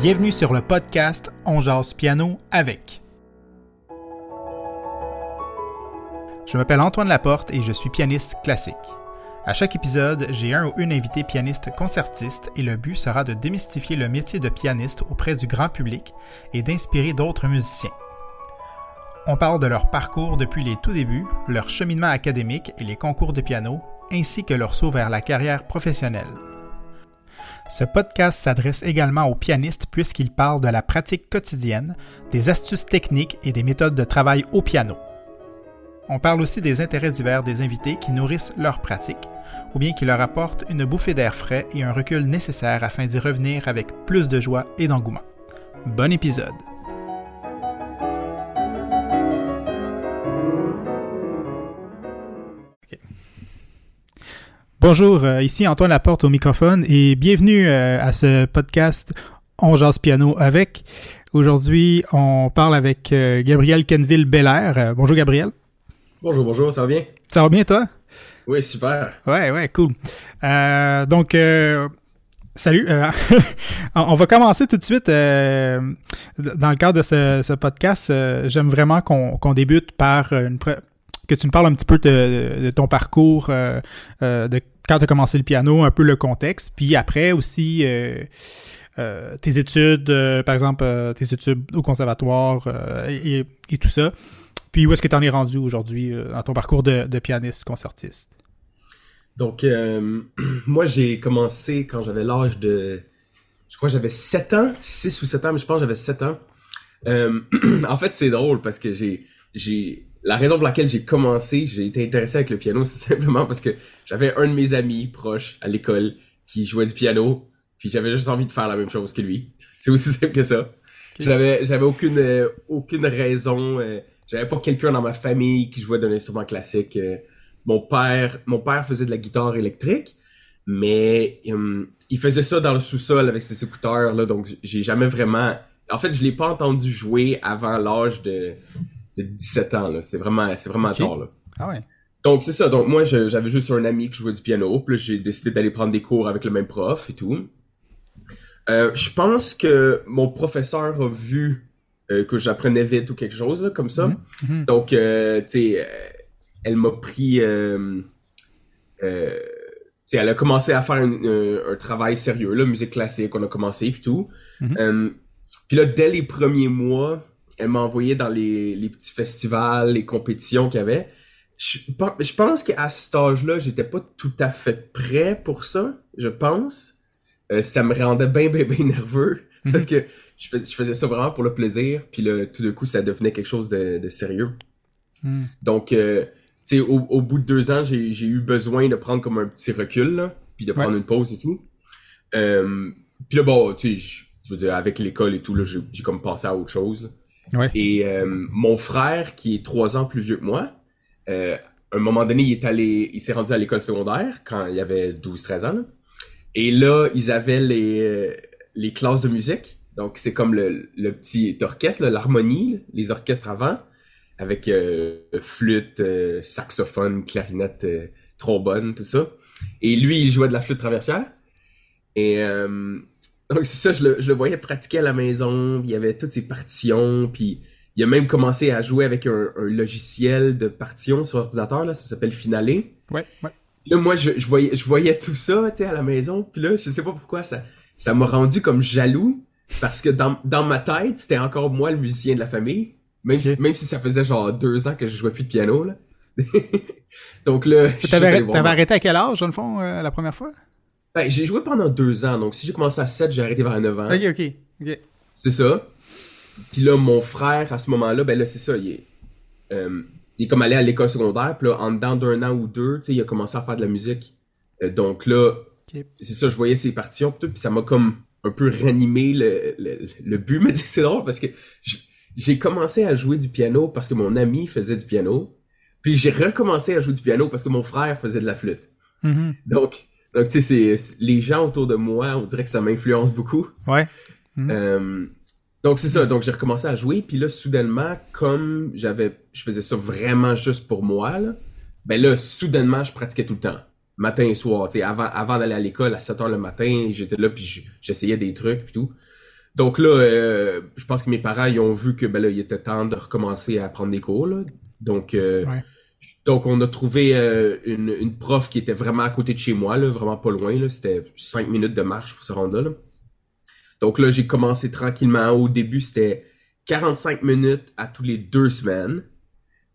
Bienvenue sur le podcast On jase piano avec. Je m'appelle Antoine Laporte et je suis pianiste classique. À chaque épisode, j'ai un ou une invité pianiste concertiste et le but sera de démystifier le métier de pianiste auprès du grand public et d'inspirer d'autres musiciens. On parle de leur parcours depuis les tout débuts, leur cheminement académique et les concours de piano, ainsi que leur saut vers la carrière professionnelle. Ce podcast s'adresse également aux pianistes puisqu'il parle de la pratique quotidienne, des astuces techniques et des méthodes de travail au piano. On parle aussi des intérêts divers des invités qui nourrissent leur pratique, ou bien qui leur apportent une bouffée d'air frais et un recul nécessaire afin d'y revenir avec plus de joie et d'engouement. Bon épisode! Bonjour, euh, ici Antoine Laporte au microphone et bienvenue euh, à ce podcast On jase piano avec. Aujourd'hui, on parle avec euh, Gabriel Kenville Belair. bonjour Gabriel. Bonjour, bonjour, ça va bien? Ça va bien toi? Oui, super. Ouais, ouais, cool. donc, Salut. on va commencer tout de suite. dans le cadre de ce, podcast, j'aime vraiment qu'on débute par une, que tu me parles un petit peu de, ton parcours, euh, euh, de quand tu as commencé le piano, un peu le contexte, puis après aussi euh, tes études, par exemple tes études au conservatoire et, tout ça. Puis où est-ce que tu en es rendu aujourd'hui dans ton parcours de, pianiste concertiste? Donc, moi, j'ai commencé quand j'avais l'âge de. Je crois que j'avais 7 ans, 6 ou 7 ans, mais je pense que j'avais 7 ans. en fait, c'est drôle parce que j'ai la raison pour laquelle j'ai commencé, j'ai été intéressé avec le piano, c'est simplement parce que j'avais un de mes amis proches à l'école qui jouait du piano, puis j'avais juste envie de faire la même chose que lui. C'est aussi simple que ça. J'avais j'avais aucune euh, aucune raison, euh, j'avais pas quelqu'un dans ma famille qui jouait d'un instrument classique. Euh. mon père mon père faisait de la guitare électrique, mais il faisait ça dans le sous-sol avec ses écouteurs là, donc j'ai jamais vraiment en fait, je l'ai pas entendu jouer avant l'âge de de 17 ans. Là. C'est vraiment, c'est vraiment tard. Là. Ah ouais. Donc c'est ça. Donc moi, j'avais juste un ami qui jouait du piano. Puis j'ai décidé d'aller prendre des cours avec le même prof et tout. Euh, je pense que mon professeur a vu euh, que j'apprenais vite ou quelque chose comme ça. Mhm. Mhm. Donc, euh, tu sais, elle m'a pris... tu sais, elle a commencé à faire un, travail sérieux, là, musique classique, on a commencé puis tout. Mhm. puis là, dès les premiers mois, elle m'a envoyé dans les, les, petits festivals, les compétitions qu'il y avait. Je, je pense qu'à cet âge-là, j'étais pas tout à fait prêt pour ça, je pense. Euh, ça me rendait bien, bien, bien nerveux. Mhm. Parce que je, je, faisais ça vraiment pour le plaisir. Puis là, tout d'un coup, ça devenait quelque chose de, de sérieux. Mhm. Donc, euh, tu sais, au, au, bout de deux ans, j'ai eu besoin de prendre comme un petit recul, là, puis de prendre une pause et tout. Euh, puis là, bon, tu sais, je veux dire, avec l'école et tout, là, j'ai comme passé à autre chose. Et euh, mon frère, qui est trois ans plus vieux que moi, euh, à un moment donné, il est allé, il s'est rendu à l'école secondaire quand il avait 12-13 ans. Et là, ils avaient les, euh, les classes de musique. Donc, c'est comme le, le petit orchestre, l'harmonie, les orchestres avant, avec flûte, saxophone, clarinette, trombone, tout ça. Et lui, il jouait de la flûte traversière. Et donc c'est ça, je le, je le, voyais pratiquer à la maison, il y avait toutes ses partitions, puis il a même commencé à jouer avec un, un logiciel de partition sur ordinateur, là, ça s'appelle Finale. Ouais, ouais. Là, moi, je, je, voyais, je voyais tout ça, tu sais, à la maison, puis là, je sais pas pourquoi, ça ça m'a rendu comme jaloux, parce que dans, dans ma tête, c'était encore moi le musicien de la famille, même, si, même si ça faisait genre deux ans que je jouais plus de piano, là. Donc là... T'avais arrêté à quel âge, dans le fond, euh, la première fois? Ben, j'ai joué pendant deux ans, donc si j'ai commencé à 7, j'ai arrêté vers 9 ans. Ok, ok, ok. C'est ça. Puis là, mon frère, à ce moment-là, ben là, c'est ça, il est, euh, il est comme allé à l'école secondaire, puis là, en dedans d'un an ou deux, tu sais, il a commencé à faire de la musique. Euh, donc là, c'est ça, je voyais ses partitions, puis ça m'a comme un peu ranimé le, le, but. Mais c'est drôle parce que j'ai commencé à jouer du piano parce que mon ami faisait du piano, puis j'ai recommencé à jouer du piano parce que mon frère faisait de la flûte. Mm-hmm. Donc, donc, tu sais, les gens autour de moi, on dirait que ça m'influence beaucoup. Ouais. Mhm. Euh, donc, c'est ça. Donc, j'ai recommencé à jouer. Puis là, soudainement, comme j'avais, je faisais ça vraiment juste pour moi, là, ben là, soudainement, je pratiquais tout le temps. Matin et soir. Tu sais, avant, avant d'aller à l'école, à 7 heures le matin, j'étais là, puis j'essayais des trucs, puis tout. Donc là, euh, je pense que mes parents, ils ont vu que, ben là, il était temps de recommencer à prendre des cours, là. Donc, euh, donc on a trouvé euh, une, une, prof qui était vraiment à côté de chez moi, là, vraiment pas loin. C'était cinq minutes de marche pour se rendre là. Donc là, j'ai commencé tranquillement. Au début, c'était 45 minutes à tous les deux semaines.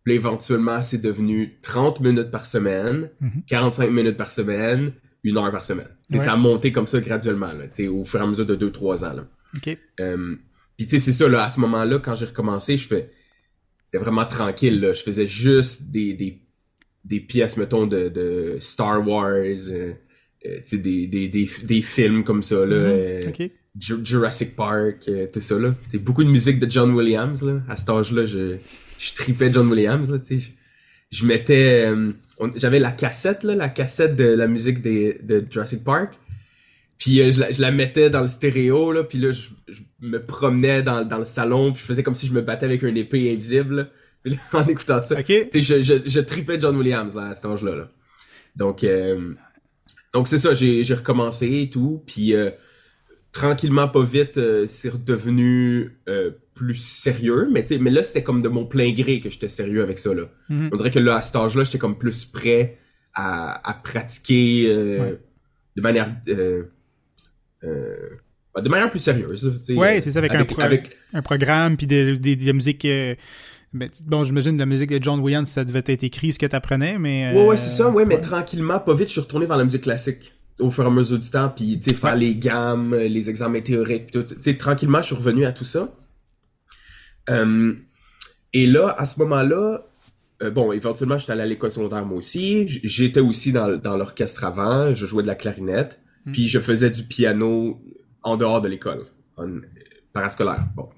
Puis éventuellement, c'est devenu 30 minutes par semaine, 45 mhm. minutes par semaine, une heure par semaine. Ça a monté comme ça graduellement, là, au fur et à mesure de 2-3 ans. Là. Euh, puis tu sais, c'est ça, là, à ce moment-là, quand j'ai recommencé, je fais... C'était vraiment tranquille, là. Je faisais juste des, des, des pièces, mettons, de, de Star Wars, euh, euh des, des, des, des, films comme ça, là. Mhm. Euh, Jurassic Park, tout ça, là. C'est beaucoup de musique de John Williams, là. À cet âge-là, je je tripais John Williams, là, sais. Je, mettais... Euh, j'avais la cassette, là, la cassette de la musique des, de Jurassic Park. Puis euh, je, la, je, la, mettais dans le stéréo, là, puis là, je, me promenais dans, dans, le salon, puis je faisais comme si je me battais avec une épée invisible, là, en écoutant ça. Okay. Je, je, je, tripais John Williams, là, à cet âge-là. Là. Donc, euh, donc c'est ça, j'ai recommencé et tout, puis tranquillement, pas vite, c'est redevenu plus sérieux, mais, mais là, c'était comme de mon plein gré que j'étais sérieux avec ça. Là. Mhm. On dirait que là, à cet âge-là, j'étais comme plus prêt à, à pratiquer euh, de manière... Euh, euh, de manière plus sérieuse. Ouais, c'est ça, avec, un, avec, un, programme, puis de, de, la musique... Bon, j'imagine la musique de John Williams, ça devait être écrit, ce que tu apprenais, mais... Ouais, ouais, c'est ça, ouais, mais tranquillement, pas vite, je suis retourné vers la musique classique au fur et à mesure du temps, puis tu sais, faire les gammes, les examens théoriques, puis tout. Tu sais, tranquillement, je suis revenu à tout ça. Euh, et là, à ce moment-là, euh, bon, éventuellement, j'étais allé à l'école secondaire moi aussi. J'étais aussi dans, dans l'orchestre avant. Je jouais de la clarinette. Hmm. Puis je faisais du piano en dehors de l'école, parascolaire. Bon.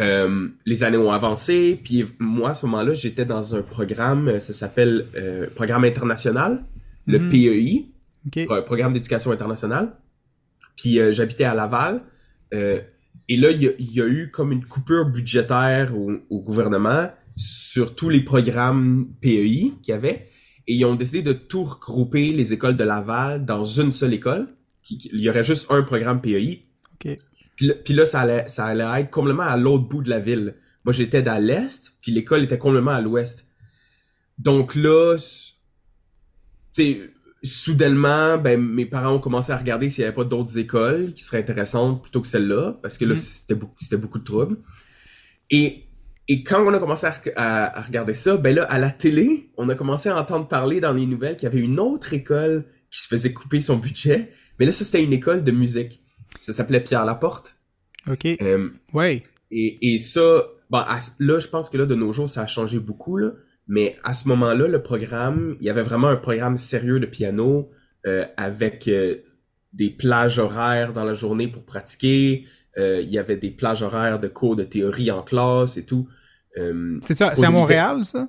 Euh, les années ont avancé, puis moi, à ce moment-là, j'étais dans un programme, ça s'appelle Programme international, le hmm. PEI, Programme d'éducation internationale. Puis j'habitais à Laval. Et là, il y, a, eu comme une coupure budgétaire au, gouvernement sur tous les programmes PEI qu'il y avait. Et ils ont décidé de tout regrouper les écoles de Laval dans une seule école. Il y aurait juste un programme PEI. Puis, là, ça allait, ça allait être complètement à l'autre bout de la ville. Moi, j'étais à l'est, puis l'école était complètement à l'ouest. Donc là, tu soudainement, ben, mes parents ont commencé à regarder s'il n'y avait pas d'autres écoles qui seraient intéressantes plutôt que celle-là, parce que là, mm. c'était beaucoup, c'était beaucoup de troubles. Et, et quand on a commencé à, à, regarder ça, ben là, à la télé, on a commencé à entendre parler dans les nouvelles qu'il y avait une autre école qui se faisait couper son budget. Mais là, ça, c'était une école de musique. Ça s'appelait Pierre Laporte. OK. Euh, ouais. Et, et ça, là, je pense que là, de nos jours, ça a changé beaucoup, là. Mais à ce moment-là, le programme, il y avait vraiment un programme sérieux de piano euh, avec euh, des plages horaires dans la journée pour pratiquer. Euh, il y avait des plages horaires de cours de théorie en classe et tout. c'est ça, c'est à Montréal, ça?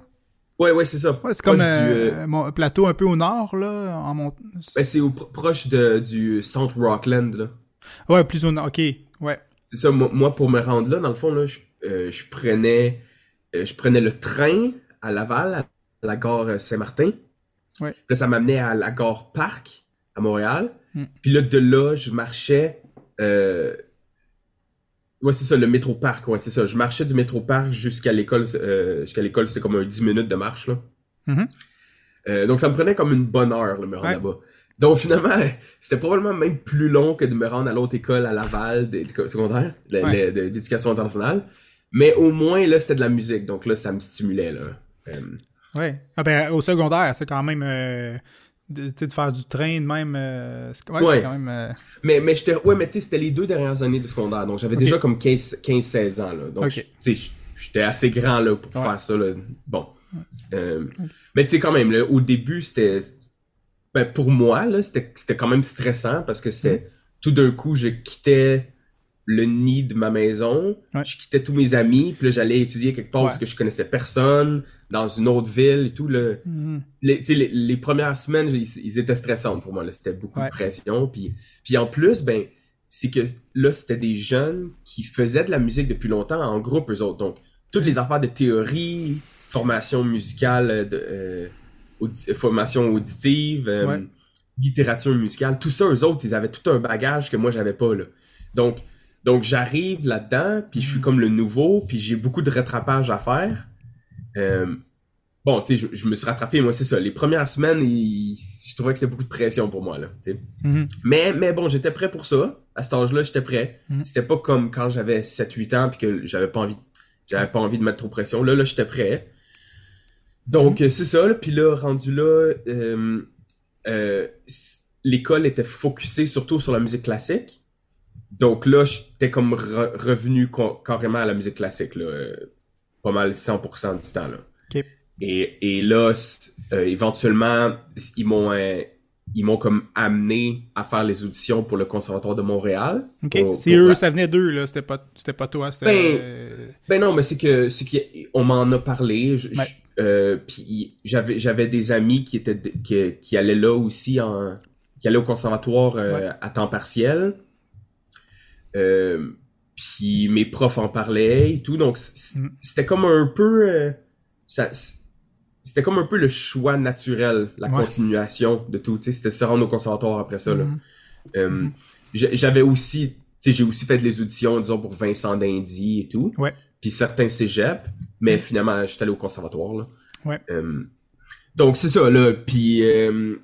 Ouais, ouais, c'est ça. c'est comme un plateau un peu au nord, là, en mont... ben, c'est proche de, du centre Rockland, là. Ouais, plus au nord, ok, ouais. C'est ça, moi, pour me rendre là, dans le fond, là, je, je prenais, je prenais le train à Laval, à la gare Saint-Martin. Ouais. Puis là, ça m'amenait à la gare Parc, à Montréal. Hmm. Puis là, de là, je marchais... Euh... Ouais, c'est ça, le métro parc, ouais, c'est ça. Je marchais du métro parc jusqu'à l'école. Euh, jusqu'à l'école, c'était comme un 10 minutes de marche, là. Mm-hmm. Euh, donc, ça me prenait comme une bonne heure, là, me rendre là-bas. Donc, finalement, c'était probablement même plus long que de me rendre à l'autre école à Laval, secondaire, d'éducation internationale. Mais au moins, là, c'était de la musique. Donc là, ça me stimulait, là. Euh, ouais. Ah ben, au secondaire, c'est quand même. Euh, de, de faire du train de même. Euh, ouais, c'est quand même. Mais, mais j'étais. Ouais, mais tu sais, c'était les deux dernières années de secondaire. Donc j'avais déjà comme 15-16 ans, là. Donc, tu sais, j'étais assez grand, là, pour faire ça, là. Bon. Mais tu sais, quand même, là, au début, c'était. Ben, pour moi, là, c'était quand même stressant parce que c'était. Mm. Tout d'un coup, je quittais le nid de ma maison. Je quittais tous mes amis, puis là, j'allais étudier quelque part parce que je connaissais personne, dans une autre ville et tout. Là. Mm-hmm. les, les, premières semaines, ils, étaient stressants pour moi. C'était beaucoup de pression. Puis, puis en plus, ben, c'est que là, c'était des jeunes qui faisaient de la musique depuis longtemps en groupe, eux autres. Donc, toutes les affaires de théorie, formation musicale, de, euh, formation auditive, euh, littérature musicale, tout ça, eux autres, ils avaient tout un bagage que moi, j'avais pas. Là. Donc, Donc j'arrive là-dedans, puis je suis comme le nouveau, puis j'ai beaucoup de rattrapage à faire. Euh, bon, tu sais, je, je, me suis rattrapé, moi c'est ça. Les premières semaines, il, je trouvais que c'était beaucoup de pression pour moi là. Mhm. Mais mais bon, j'étais prêt pour ça. À cet âge-là, j'étais prêt. Mhm. C'était pas comme quand j'avais 7-8 ans puis que j'avais pas envie, j'avais pas envie de mettre trop de pression. Là, là, j'étais prêt. Donc Mhm. euh, c'est ça. là. Puis là, rendu là, euh, euh, l'école était focusée surtout sur la musique classique. Donc là, j'étais comme re- revenu carrément à la musique classique, là, euh, pas mal 100% du temps. Là. Et, et là, éventuellement, ils m'ont ils m'ont comme amené à faire les auditions pour le Conservatoire de Montréal. Ok. C'est eux, la- ça venait d'eux, là. C'était pas, pas toi. C'était. Ben, Ben non, mais c'est que c'est qu'on m'en a parlé. je-. Euh, puis j'avais j'avais des amis qui étaient qui, qui allaient là aussi en qui allaient au conservatoire euh, Ouais. à temps partiel. Euh, puis mes profs en parlaient et tout, donc Mm. c'était comme un peu ça c'était comme un peu le choix naturel, la Ouais. continuation de tout. C'était se rendre au conservatoire après ça. Mhm. Euh, j'a- J'avais aussi, j'ai aussi fait les auditions, disons, pour Vincent d'Indy et tout. Ouais. Puis certains cégeps, mais finalement, j'étais allé au conservatoire, là. Ouais. Euh, donc, c'est ça, là. Puis, euh,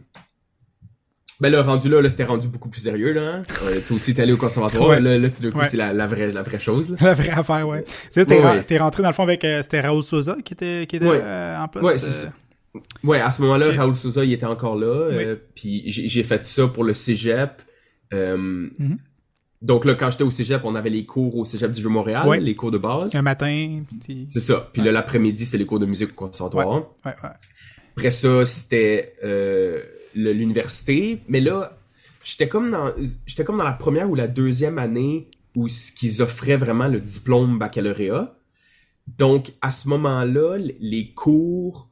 ben là, rendu là, là c'était rendu beaucoup plus sérieux, là. hein. Euh, Toi aussi, t'es allé au conservatoire. Ouais. Là, là, tout d'un coup, Ouais. c'est la, la, vraie, la vraie chose, là. La vraie affaire, ouais. C'est t'es, Ouais, rentré dans le fond avec. c'était Raoul Souza qui était, qui était en poste. Ouais, c'est ça. Ouais, à ce moment-là. Raoul Souza, il était encore là. puis j'ai fait ça pour le cégep. Mhm. Donc là, quand j'étais au cégep, on avait les cours au cégep du Vieux-Montréal, Ouais. les cours de base. Un matin. puis- C'est ça. Puis là, l'après-midi, c'est les cours de musique au conservatoire. Ouais, ouais. Après ça, c'était euh, l'université. Mais là, j'étais comme dans j'étais comme dans la première ou la deuxième année où ce qu'ils offraient vraiment le diplôme baccalauréat. Donc, à ce moment-là, les cours,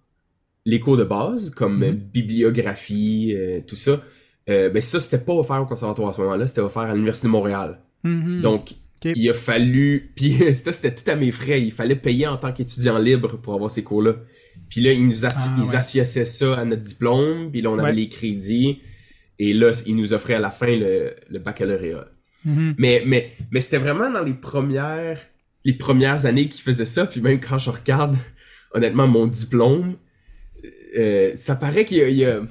les cours de base, comme Mhm. euh, bibliographie, euh, tout ça, euh, ben ça, c'était pas offert au conservatoire à ce moment-là, c'était offert à l'Université de Montréal. Mhm. Donc, il a fallu... Puis ça, c'était tout à mes frais. Il fallait payer en tant qu'étudiant libre pour avoir ces cours-là. Puis là, ils nous assi- Ah, ils ouais. associaient ça à notre diplôme. Puis là, on avait Ouais. les crédits. Et là, ils nous offraient à la fin le, le baccalauréat. Mhm. Mais, mais, mais c'était vraiment dans les premières, les premières années qu'ils faisaient ça. Puis même quand je regarde, honnêtement, mon diplôme, euh, ça paraît qu'il y a, il y a,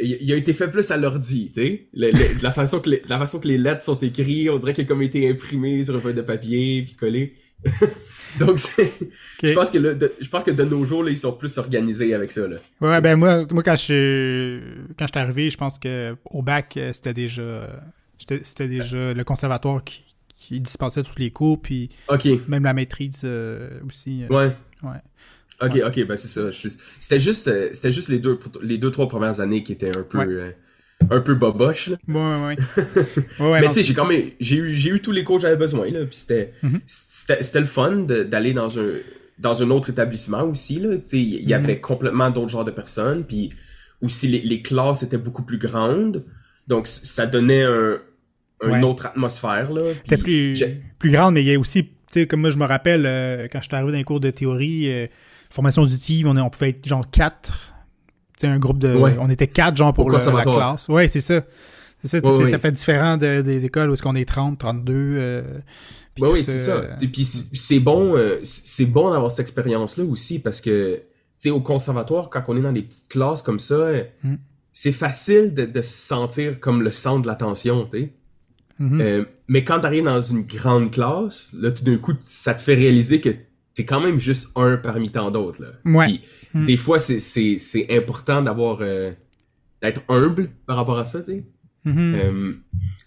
il a été fait plus à l'ordi, tu sais. La façon que les, la façon que les lettres sont écrites, on dirait qu'il a comme été imprimé sur un feuille de papier puis collé. Donc je pense que là, de, je pense que de nos jours là, ils sont plus organisés avec ça là. Ouais, ben moi, moi quand je quand je suis arrivé, je pense que au bac, euh, c'était déjà c'était déjà le conservatoire qui, qui dispensait tous les cours, puis même la maîtrise euh, aussi. euh, ouais. ouais. Ok, Ouais. ok, ben c'est ça. Je- C'était juste, euh, c'était juste les deux, les deux trois premières années qui étaient un peu, Ouais. euh, un peu boboche. Là. Ouais, ouais, ouais. mais tu sais, j'ai quand même, j'ai eu, j'ai eu tous les cours que j'avais besoin là. Puis c'était, Mhm. c'était, c'était le fun d'aller dans un, dans un autre établissement aussi là. Tu sais, il y Mhm. avait complètement d'autres genres de personnes. Puis aussi les, les classes étaient beaucoup plus grandes, donc ça donnait un, une autre atmosphère là. C'était plus, plus grande, mais il y a aussi, tu sais, comme moi je me rappelle, euh, quand j'étais arrivé dans les cours de théorie, euh, formation auditive, on, est- on pouvait être genre quatre. Sais, un groupe de. Ouais. On était quatre, genre, pour le- la classe. Ouais, c'est ça. C'est ça, Ouais, ça fait différent de- des écoles où est-ce qu'on est 30, 32. euh, puis Ouais, tout oui, c'est ça. Et puis c'est c'est bon, euh, c'est c'est bon d'avoir cette expérience-là aussi parce que, tu sais, au conservatoire, quand on est dans des petites classes comme ça, euh, Mm. c'est facile de, de se sentir comme le centre de l'attention, tu sais. mhm. Euh, mais quand t'arrives dans une grande classe, là, tout d'un coup, ça te fait réaliser que t'es quand même juste un parmi tant d'autres, là. Ouais. Puis, Mm. des fois, c'est- c'est c'est important d'avoir, euh, d'être humble par rapport à ça, tu sais. Mhm. Euh,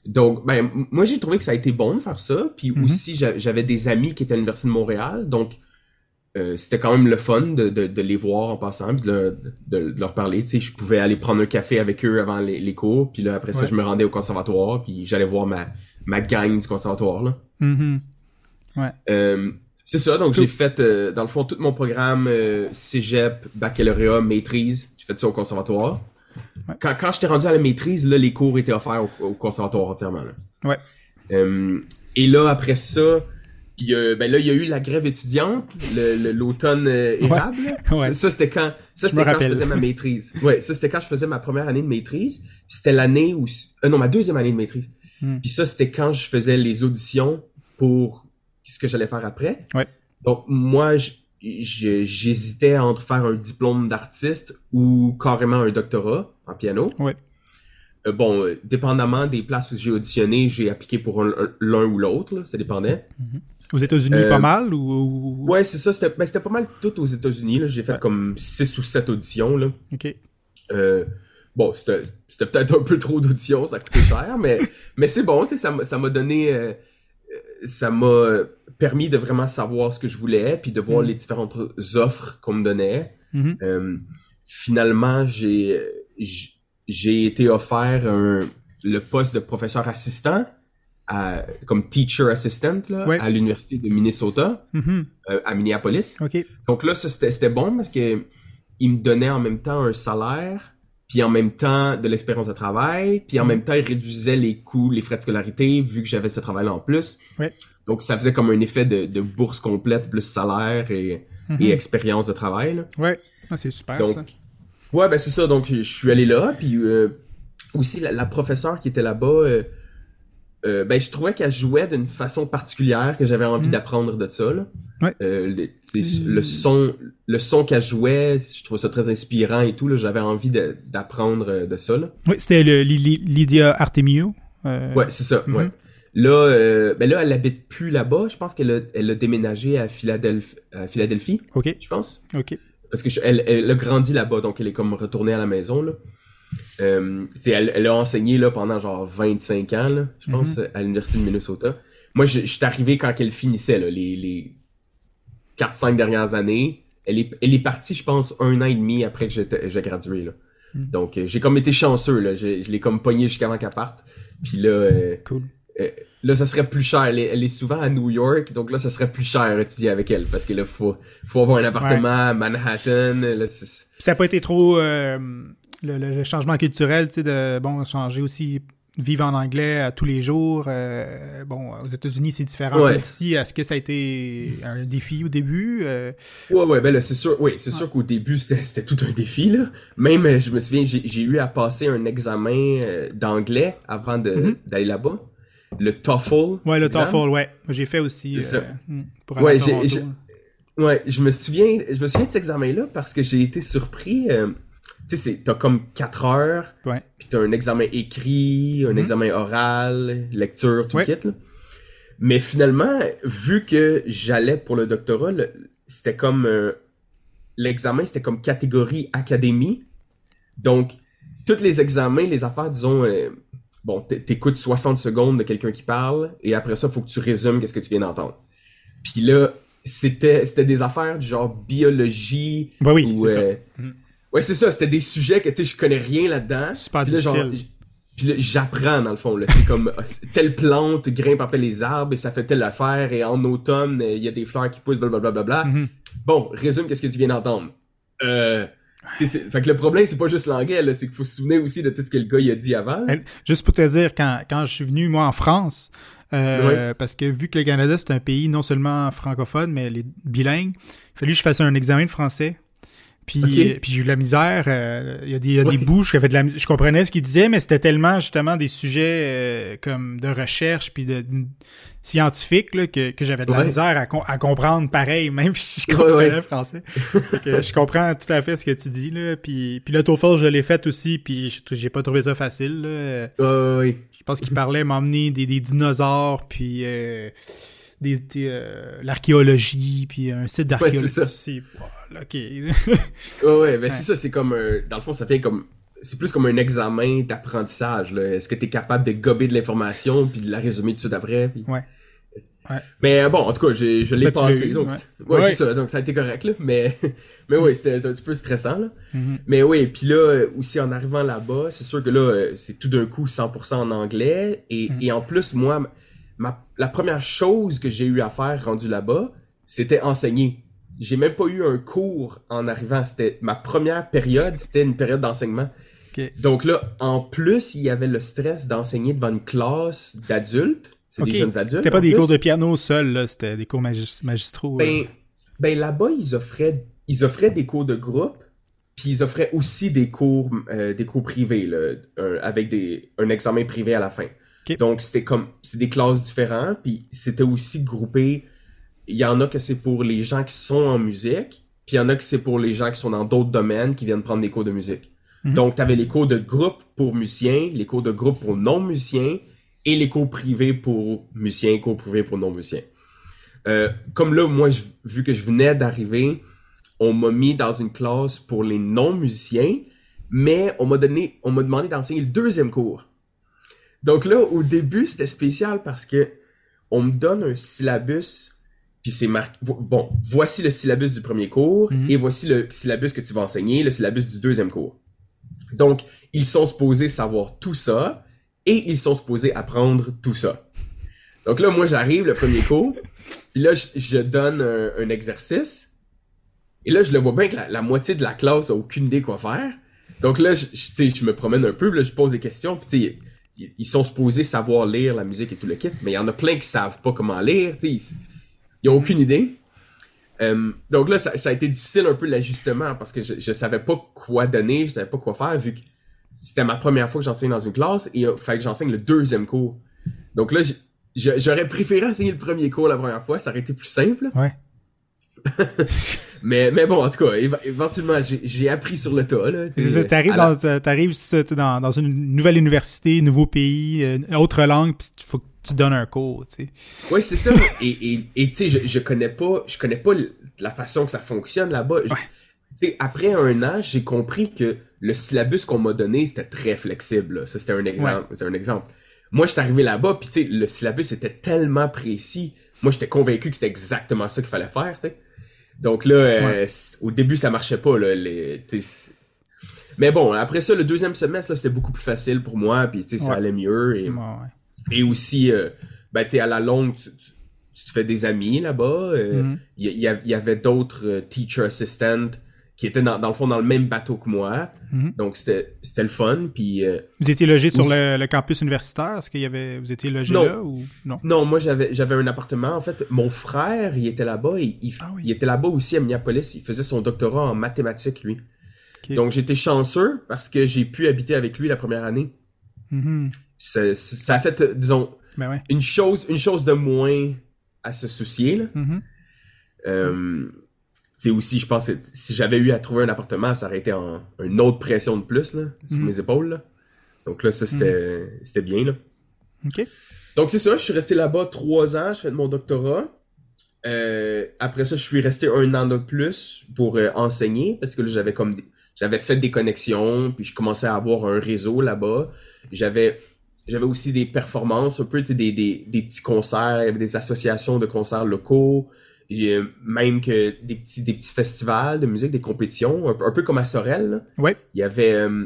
donc, ben, moi, j'ai trouvé que ça a été bon de faire ça. Puis Mhm. aussi, j'a- j'avais des amis qui étaient à l'Université de Montréal. Donc, euh, c'était quand même le fun de, de, de les voir en passant, puis de, de, de leur parler. Tu sais, je pouvais aller prendre un café avec eux avant les, les cours. Puis là, après ça, Ouais. je me rendais au conservatoire. Puis j'allais voir ma, ma gang du conservatoire, là. Mhm. Euh, c'est ça, donc Cool. j'ai fait, euh, dans le fond, tout mon programme euh, cégep, baccalauréat, maîtrise. J'ai fait ça au conservatoire. Ouais. Quand, quand j'étais rendu à la maîtrise, là, les cours étaient offerts au, au conservatoire entièrement. Là. Ouais. Euh, et là, après ça, il y a, ben là, il y a eu la grève étudiante, l'automne euh, érable. Ouais. Ça, ça, c'était quand, ça, Je quand je faisais ma maîtrise. Ouais, ça, c'était quand je faisais ma première année de maîtrise. C'était l'année où, euh, non, ma deuxième année de maîtrise. Hmm. Puis ça, c'était quand je faisais les auditions pour ce que j'allais faire après. Ouais. Donc, moi, j'hésitais entre faire un diplôme d'artiste ou carrément un doctorat en piano. Ouais. Euh, bon, euh, dépendamment des places où j'ai auditionné, j'ai appliqué pour un- un- l'un ou l'autre, ça dépendait. Aux États-Unis, Euh, pas mal ou, ou- Ouais, c'est ça, c'était ben, c'était pas mal tout aux États-Unis. J'ai fait Ouais. comme 6 ou 7 auditions. Là. Ok. Euh, bon, c'était peut-être un peu trop d'auditions, ça coûtait cher, mais, mais c'est bon, ça m'a donné... euh, euh, ça m'a permis de vraiment savoir ce que je voulais, puis de voir Mm. les différentes offres qu'on me donnait. Mhm. Euh, finalement, j'ai j'ai été offert un- le poste de professeur assistant, à- comme teacher assistant là, Ouais. à l'université de Minnesota, Mhm. euh, à Minneapolis. Donc là, c'était bon parce que il me donnait en même temps un salaire, puis en même temps de l'expérience de travail, puis en Mhm. même temps, il réduisait les coûts, les frais de scolarité, vu que j'avais ce travail-là en plus. Donc ça faisait comme un effet de, de bourse complète plus salaire et, Mhm. et expérience de travail. là. Ouais. Ah, c'est super Donc, ça. Ouais, ben c'est ça. Donc, je suis allé là, puis euh, aussi la, la professeure qui était là-bas, euh, euh, ben je trouvais qu'elle jouait d'une façon particulière que j'avais envie Mm. d'apprendre de ça. Là. Ouais. Euh, le, Mm. le son, le son qu'elle jouait, je trouvais ça très inspirant et tout. Là, j'avais envie de- d'apprendre euh, de ça. Là. Oui, c'était le Lydia Artemio. euh, Ouais, c'est ça. Mhm. Ouais. Là, euh, ben là, elle habite plus là-bas. Je pense qu'elle a, elle a déménagé à Philadelphie, à Philadelphie, Ok. je pense. Ok. Parce que je- elle, elle a grandi là-bas, donc elle est comme retournée à la maison, là. Euh, elle, elle a enseigné, là, pendant genre 25 ans, là, je pense, à l'Université de Minnesota. Moi, je, je suis arrivé quand elle finissait, là, les, les 4-5 dernières années. Elle est, elle est partie, je pense, un an et demi après que j'ai gradué, là. Mhm. Donc, euh, j'ai comme été chanceux, là. J'ai- Je l'ai comme pogné jusqu'avant qu'elle parte. Puis là, euh, Cool. là, ça serait plus cher. Elle est, elle est souvent à New York, donc là, ça serait plus cher étudier avec elle, parce que là, faut, faut avoir un appartement à Manhattan. Là, ça n'a pas été trop le, changement culturel, tu sais, de bon changer aussi vivre en anglais à tous les jours. euh, bon, aux États-Unis c'est différent Ouais. Est-ce que ça a été un défi au début Euh, Ouais, ouais, ben là, c'est sûr, oui, c'est sûr qu'au début, c'était tout un défi, là. Même, euh, je me souviens, j'ai eu à passer un examen d'anglais avant de- Mhm. d'aller là-bas. Le TOEFL. Ouais, le exam. TOEFL, ouais. J'ai fait aussi C'est euh, ça. pour aller Ouais, à j'ai- Toronto. j'ai- Ouais, je me souviens, je me souviens de cet examen-là parce que j'ai été surpris. euh, tu sais, t'as comme 4 heures, Ouais. puis t'as un examen écrit, un Mhm. examen oral, lecture, tout Ouais. le kit, là. Mais finalement, vu que j'allais pour le doctorat, c'était comme... euh, L'examen, c'était comme catégorie académie. Donc, tous les examens, les affaires, disons... euh, bon, t'écoutes 60 secondes de quelqu'un qui parle, et après ça, faut que tu résumes qu'est-ce que tu viens d'entendre. Puis là, c'était c'était des affaires du genre biologie Bah oui, ou c'est ça. euh, Mhm. Ouais c'est ça c'était des sujets que tu sais je connais rien là-dedans Super Puis là, genre, puis là, j'apprends dans le fond là c'est comme euh, telle plante grimpe après les arbres et ça fait telle affaire et en automne euh, il y a des fleurs qui poussent blablabla bla, bla, bla. Mhm. bon résume qu'est-ce que tu viens d'entendre? Euh c'est- fait que le problème c'est pas juste l'anglais là c'est qu'il faut se souvenir aussi de tout ce que le gars il a dit avant Elle- Juste pour te dire, quand, quand je suis venu, moi, en France, euh, parce que vu que le Canada, c'est un pays non seulement francophone, mais les bilingues, il fallu que je fasse un examen de français. Puis, euh, puis j'ai eu de la misère. euh, Il y a des, il y a Ouais. des bouches qui avaient de la Je comprenais ce qu'il disait, mais c'était tellement justement des sujets euh, comme de recherche puis de, de- scientifiques là, que, que j'avais de la Ouais. misère à, com- à comprendre pareil, même si je comprenais ouais. le français. Que je comprends tout à fait ce que tu dis. Là. Puis, puis le TOEFL, je l'ai fait aussi, puis j'ai- pas trouvé ça facile. Là. Je pense qu'il parlait m'emmener des, des dinosaures, puis euh, des, des, euh, l'archéologie, puis un site d'archéologie. Voilà, ok. Ouais, ouais, ben Ouais. c'est ça, c'est comme un... Dans le fond, ça fait comme... C'est plus comme un examen d'apprentissage, là. Est-ce que t'es capable de gober de l'information puis de la résumer tout de suite après? puis- Ouais. Ouais. Mais euh, bon, en tout cas, je l'ai tu passé, eu, donc... ouais. c'est- Ouais, Ouais. c'est ça, donc ça a été correct, là. Mais, mais oui, c'était un petit peu stressant, là. Mhm. Mais oui, puis là, aussi, en arrivant là-bas, c'est sûr que là, euh, c'est tout d'un coup 100% en anglais. Et, Mhm. et en plus, moi, ma, la première chose que j'ai eu à faire rendu là-bas, c'était enseigner. J'ai même pas eu un cours en arrivant. C'était ma première période, c'était une période d'enseignement. Donc là, en plus, il y avait le stress d'enseigner devant une classe d'adultes. C'est des jeunes adultes. C'était pas des plus. cours de piano seuls, là, c'était des cours magis- magistraux. Ben, ben là-bas, ils offraient, ils offraient des cours de groupe, puis ils offraient aussi des cours, euh, des cours privés, là, avec des, un examen privé à la fin. Donc, c'était comme, c'est des classes différentes, puis c'était aussi groupé, il y en a que c'est pour les gens qui sont en musique, puis il y en a que c'est pour les gens qui sont dans d'autres domaines, qui viennent prendre des cours de musique. Mhm. Donc, tu avais les cours de groupe pour musiciens, les cours de groupe pour non-musiciens, et les cours privés pour musiciens, cours privés pour non-musiciens. Euh, comme là, moi, vu que je venais d'arriver, on m'a mis dans une classe pour les non-musiciens, mais on m'a donné, on m'a demandé d'enseigner le deuxième cours. Donc là, au début, c'était spécial parce que on me donne un syllabus, puis c'est marqué. Bon, voici le syllabus du premier cours mhm. et voici le syllabus que tu vas enseigner, le syllabus du deuxième cours. Donc, ils sont supposés savoir tout ça et ils sont supposés apprendre tout ça. Donc là, moi, j'arrive le premier cours, puis là, je, donne un, exercice, et là, je le vois bien que la, moitié de la classe a aucune idée quoi faire. Donc là, je, je me promène un peu, là, je pose des questions, puis ils sont supposés savoir lire la musique et tout le kit, mais il y en a plein qui savent pas comment lire, ils ont aucune idée. Euh, donc là, ça, a été difficile un peu l'ajustement parce que je, je savais pas quoi donner, je savais pas quoi faire vu que c'était ma première fois que j'enseigne dans une classe et il fallait que j'enseigne le deuxième cours. Donc là, j'aurais préféré enseigner le premier cours la première fois, ça aurait été plus simple. Ouais. mais, mais bon, en tout cas, éventuellement, j'ai appris sur le tas. T'arrives dans, dans, dans, une nouvelle université, nouveau pays, une autre langue, puis faut que tu donnes un cours, tu sais. Oui, c'est ça. et et, tu sais, je, je connais pas, je connais pas la façon que ça fonctionne là-bas. Ouais. Après un an, j'ai compris que le syllabus qu'on m'a donné, c'était très flexible. Ça, c'était un exemple. C'est un exemple. Moi, j'étais arrivé là-bas, puis tu sais, le syllabus était tellement précis. Moi, j'étais convaincu que c'était exactement ça qu'il fallait faire, tu sais. Donc là, euh, au début, ça marchait pas. Là, les, mais bon, après ça, le deuxième semestre, c'était beaucoup plus facile pour moi, puis ça allait mieux. Et, et aussi, euh, ben, à la longue, tu, te fais des amis là-bas. Euh, mm-hmm. Il y, avait d'autres teacher assistants qui étaient dans, le fond dans le même bateau que moi. Mm-hmm. Donc c'était le fun. Puis, vous étiez logé sur le, campus universitaire? Est-ce qu'il y avait. Vous étiez logé là ou non? Non, moi j'avais un appartement. En fait, mon frère, il était là-bas. Il, il, ah était là-bas aussi à Minneapolis. Il faisait son doctorat en mathématiques, lui. Donc j'étais chanceux parce que j'ai pu habiter avec lui la première année. Mm-hmm. Ça, a fait, disons, ben une, chose, une chose de moins à se soucier. Là. Mm-hmm. Euh, c'est aussi, je pense, si j'avais eu à trouver un appartement, ça aurait été une autre pression de plus là, sur mhm. mes épaules. Donc là, ça, c'était mhm. bien. Là. Donc c'est ça, je suis resté là-bas trois ans, je fais mon doctorat. Euh, après ça, je suis resté un an de plus pour euh, enseigner parce que là, j'avais comme j'avais fait des connexions, puis je commençais à avoir un réseau là-bas. J'avais j'avais aussi des performances, un peu des, des, des petits concerts, des associations de concerts locaux. J'ai même que des petits, des petits festivals de musique, des compétitions, un, peu comme à Sorel. Oui. Il y avait euh,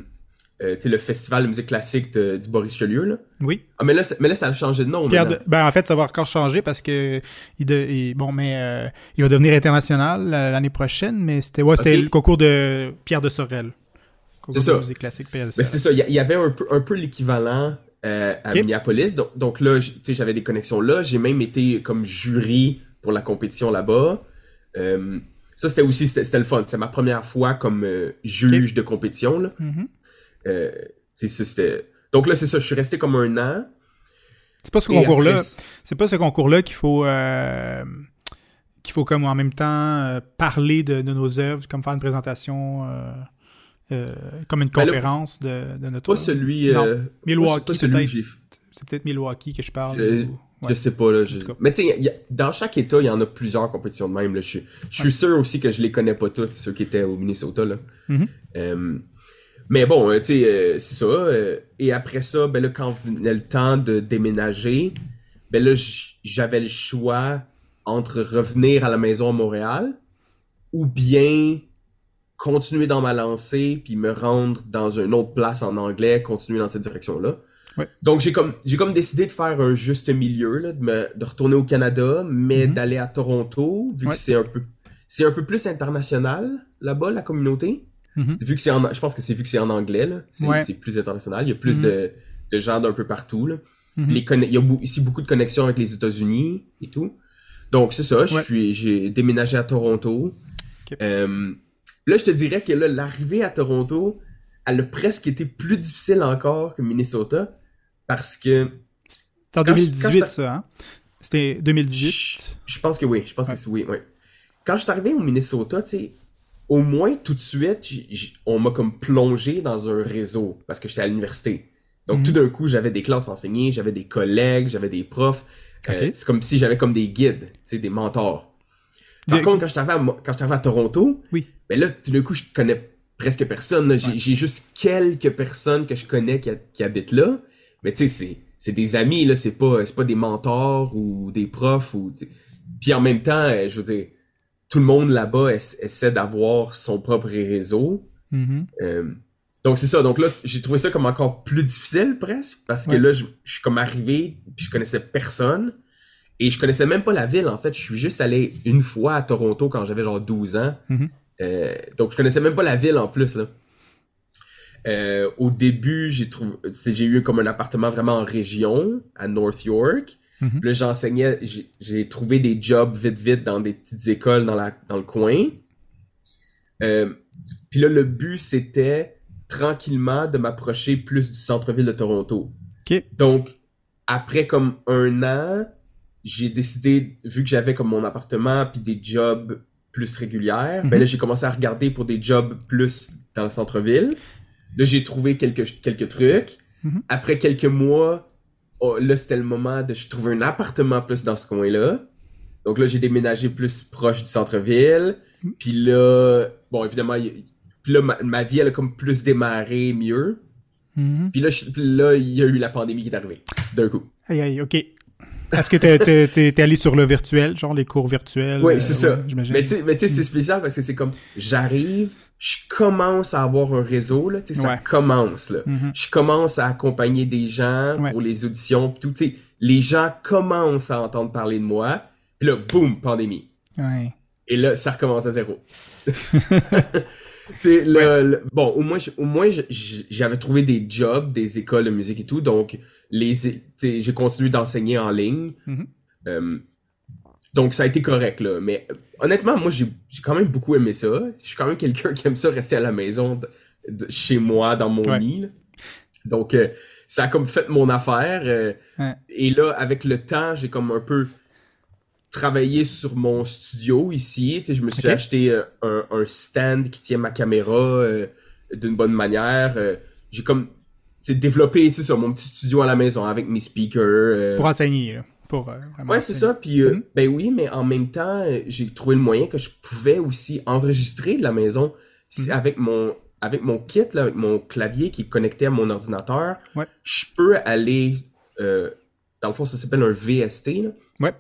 euh le festival de musique classique du Boris Chelieu. Là. Oui. Ah, mais là, mais là, ça a changé de nom. ben, en fait, ça va encore changer parce que il, bon, mais euh, il va devenir international l'année prochaine, mais c'était ouais, c'était le concours de Pierre de Sorel. C'est ça. musique classique Pierre de Sorel. Mais c'était ça. Il y avait un peu, un peu l'équivalent euh, à Minneapolis. Donc, donc là, j'avais des connexions là. J'ai même été comme jury pour la compétition là-bas. Euh, ça, c'était aussi, c'était le fun. C'était ma première fois comme euh, juge de compétition. Là. Mm-hmm. Donc là, c'est ça, je suis resté comme un an. C'est pas ce concours-là. C'est pas ce concours-là qu'il faut qu'il faut comme en même temps parler de, nos œuvres, comme faire une présentation, comme une ben conférence de, de, notre. Pas celui. Milwaukee, C'est peut-être Milwaukee que je parle. Je sais pas, là. Mais tu sais, dans chaque État, il y en a plusieurs compétitions de même. Là. Je, suis sûr aussi que je les connais pas toutes, ceux qui étaient au Minnesota. Là. Euh, mais bon, euh, tu sais, euh, c'est ça. et après ça, ben là, quand venait le temps de déménager, ben là, j'avais le choix entre revenir à la maison à Montréal ou bien continuer dans ma lancée puis me rendre dans une autre place en anglais, continuer dans cette direction-là. Donc j'ai comme j'ai comme décidé de faire un juste milieu là, de, me, de retourner au Canada, mais mhm. d'aller à Toronto vu que c'est un peu c'est un peu plus international là-bas la communauté. Mhm. Vu que c'est en je pense que c'est vu que c'est en anglais là, c'est plus international, il y a plus mhm. de, de gens d'un peu partout là. Les il y a ici beaucoup de connexions avec les États-Unis et tout. Donc c'est ça, je suis j'ai déménagé à Toronto. Euh, là je te dirais que là l'arrivée à Toronto elle a presque été plus difficile encore que Minnesota parce que en 2018, ça, hein? C'était 2018? Je, pense que oui. Je pense que c'est oui, oui. Quand je suis arrivé au Minnesota, tu sais, au moins tout de suite, on m'a comme plongé dans un réseau parce que j'étais à l'université. Donc, tout mhm. d'un coup, j'avais des classes enseignées, j'avais des collègues, j'avais des profs. Euh, c'est comme si j'avais comme des guides, tu sais, des mentors. Par contre, quand je arrivé à, à Toronto, oui. Ben là, tout d'un coup, je connais presque personne. J'ai juste quelques personnes que je connais qui, habitent là. Mais tu sais, c'est des amis, là, c'est pas, pas des mentors ou des profs. ou Puis en même temps, euh, je veux dire, tout le monde là-bas essaie d'avoir son propre réseau. Mm-hmm. Euh, donc c'est ça. Donc là, j'ai trouvé ça comme encore plus difficile presque parce que là, je, suis comme arrivé puis je connaissais personne et je connaissais même pas la ville en fait. Je suis juste allé une fois à Toronto quand j'avais genre 12 ans. Mm-hmm. Euh, donc je connaissais même pas la ville en plus là. Euh, au début, j'ai trouvé, j'ai eu comme un appartement vraiment en région à North York. Mm-hmm. Puis là, j'enseignais, j'ai trouvé des jobs vite vite dans des petites écoles dans la dans le coin. Euh, puis là, le but c'était tranquillement de m'approcher plus du centre-ville de Toronto. Donc, après comme un an, j'ai décidé, vu que j'avais comme mon appartement puis des jobs plus régulières, ben là, mhm. j'ai commencé à regarder pour des jobs plus dans le centre-ville. Là, j'ai trouvé quelques, quelques trucs. Mhm. Après quelques mois, oh, là, c'était le moment de je trouver un appartement plus dans ce coin-là. Donc là, j'ai déménagé plus proche du centre-ville. Mhm. Puis là, bon, évidemment, puis là, ma, vie, elle a comme plus démarré mieux. Puis là, là, il y a eu la pandémie qui est arrivée, d'un coup. Aïe, aïe, OK. Est-ce que t'es allé sur le virtuel, genre les cours virtuels? Oui, c'est ça. Mais tu sais, c'est spécial parce que c'est comme, j'arrive, je commence à avoir un réseau, là, tu sais, ça commence, là. Mm-hmm. Je commence à accompagner des gens pour les auditions, tout, tu sais, les gens commencent à entendre parler de moi, puis là, boum, pandémie. Ouais. Et là, ça recommence à zéro. le, bon, au moins, au moins j'avais trouvé des jobs, des écoles de musique et tout, donc les, j'ai continué d'enseigner en ligne. Mm-hmm. Euh, donc ça a été correct là, mais honnêtement, moi j'ai quand même beaucoup aimé ça. Je suis quand même quelqu'un qui aime ça rester à la maison, chez moi, dans mon lit. Donc euh, ça a comme fait mon affaire. Euh, et là, avec le temps, j'ai comme un peu travailler sur mon studio ici. je me suis acheté euh, un, stand qui tient ma caméra euh, d'une bonne manière. Euh, j'ai comme c'est développé ici sur mon petit studio à la maison avec mes speakers. Pour enseigner, Pour, ouais, c'est ça. Puis, mhm. ben oui, mais en même temps, j'ai trouvé le moyen que je pouvais aussi enregistrer de la maison mhm. avec mon avec mon kit, là, avec mon clavier qui est connecté à mon ordinateur. Je peux aller dans le fond, ça s'appelle un VST. Ouais.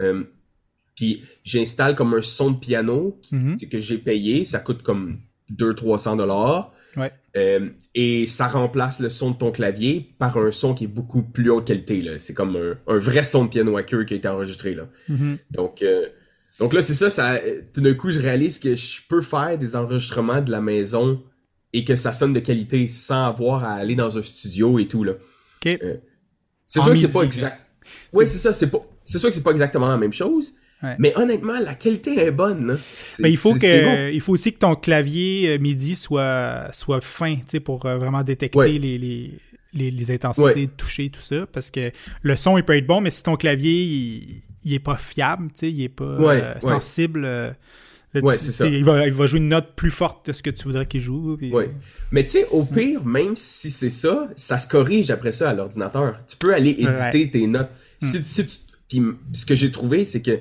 Puis j'installe comme un son de piano mm-hmm. que j'ai payé. Ça coûte comme 200-300 dollars. Ouais. Euh, et ça remplace le son de ton clavier par un son qui est beaucoup plus haute qualité. C'est comme un, vrai son de piano à queue qui a été enregistré. Là. Mm-hmm. Donc, euh, donc là, c'est ça, ça. Tout d'un coup, je réalise que je peux faire des enregistrements de la maison et que ça sonne de qualité sans avoir à aller dans un studio et tout. Là. Euh, c'est sûr que c'est pas exact. Oui, c'est ça. C'est pas. C'est sûr que c'est pas exactement la même chose, mais honnêtement, la qualité est bonne. Mais il faut que, il faut aussi que ton clavier euh, MIDI soit, soit fin, pour euh, vraiment détecter les, les, les, intensités de toucher, tout ça. Parce que le son, il peut être bon, mais si ton clavier, il, il est pas fiable, il est pas euh, sensible. ça. Il, va, il va jouer une note plus forte de ce que tu voudrais qu'il joue. Mais tu sais, au pire, même si c'est ça, ça se corrige après ça à l'ordinateur. Tu peux aller éditer tes notes. Si, si tu, puis ce que j'ai trouvé, c'est que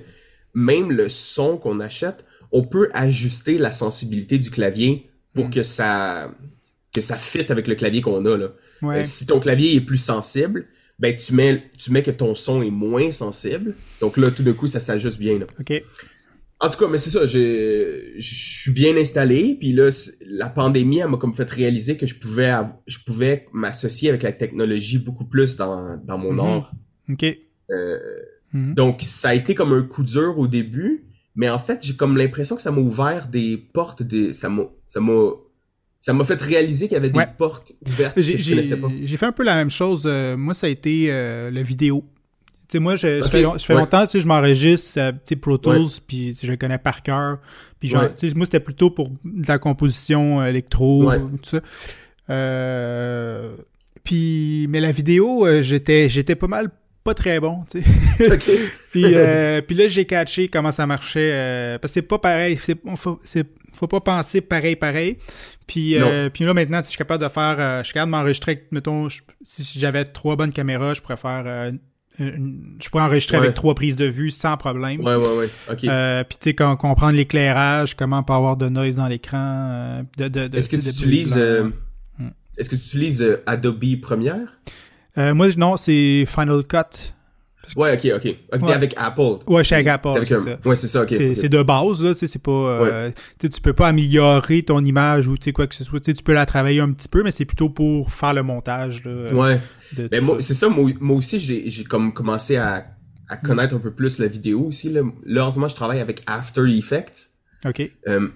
même le son qu'on achète, on peut ajuster la sensibilité du clavier pour mm. que ça que ça fitte avec le clavier qu'on a là. Euh, si ton clavier est plus sensible, ben tu mets tu mets que ton son est moins sensible. Donc là tout d'un coup ça s'ajuste bien là. OK. En tout cas, mais c'est ça, je suis bien installé, puis là la pandémie elle m'a comme fait réaliser que je pouvais je pouvais m'associer avec la technologie beaucoup plus dans, dans mon art. OK. Euh, Mhm. Donc, ça a été comme un coup dur au début, mais en fait, j'ai comme l'impression que ça m'a ouvert des portes, des, ça m'a, ça m'a, ça m'a fait réaliser qu'il y avait des portes ouvertes que je connaissais pas. J'ai fait un peu la même chose. Euh, moi, ça a été euh, la vidéo. Tu sais, moi, je, fais, je fais longtemps, tu sais, je m'enregistre, euh, tu Pro Tools, puis je le connais par cœur. Puis genre, tu sais, moi, c'était plutôt pour de la composition électro, tout ça. Euh, puis, mais la vidéo, j'étais, j'étais pas mal pas très bon, tu sais. puis, euh, puis là, j'ai catché comment ça marchait. Euh, parce que c'est pas pareil. C'est, faut, faut pas penser pareil, pareil. Puis, euh, puis là, maintenant, je suis capable de faire... je suis capable de m'enregistrer mettons, si j'avais trois bonnes caméras, je pourrais faire... je pourrais enregistrer avec trois prises de vue sans problème. Ouais, ouais, ouais. OK. puis tu sais, comprendre l'éclairage, comment pas avoir de noise dans l'écran. de, de, Est-ce que tu utilises... Est-ce que tu utilises Adobe Premiere? Euh, moi, non, c'est Final Cut. Ouais, ok, ok. T'es avec Apple. Ouais, je suis avec Apple. c'est ça. Ouais, c'est ça, ok. C'est de base, là, tu sais, c'est pas. Euh, tu peux pas améliorer ton image ou tu sais quoi que ce soit. Tu peux la travailler un petit peu, mais c'est plutôt pour faire le montage. Là, ouais. mais moi, c'est ça, moi, aussi, j'ai comme commencé à, à connaître un peu plus la vidéo aussi. Là, là en ce moment, je travaille avec After Effects. Ok. Euh,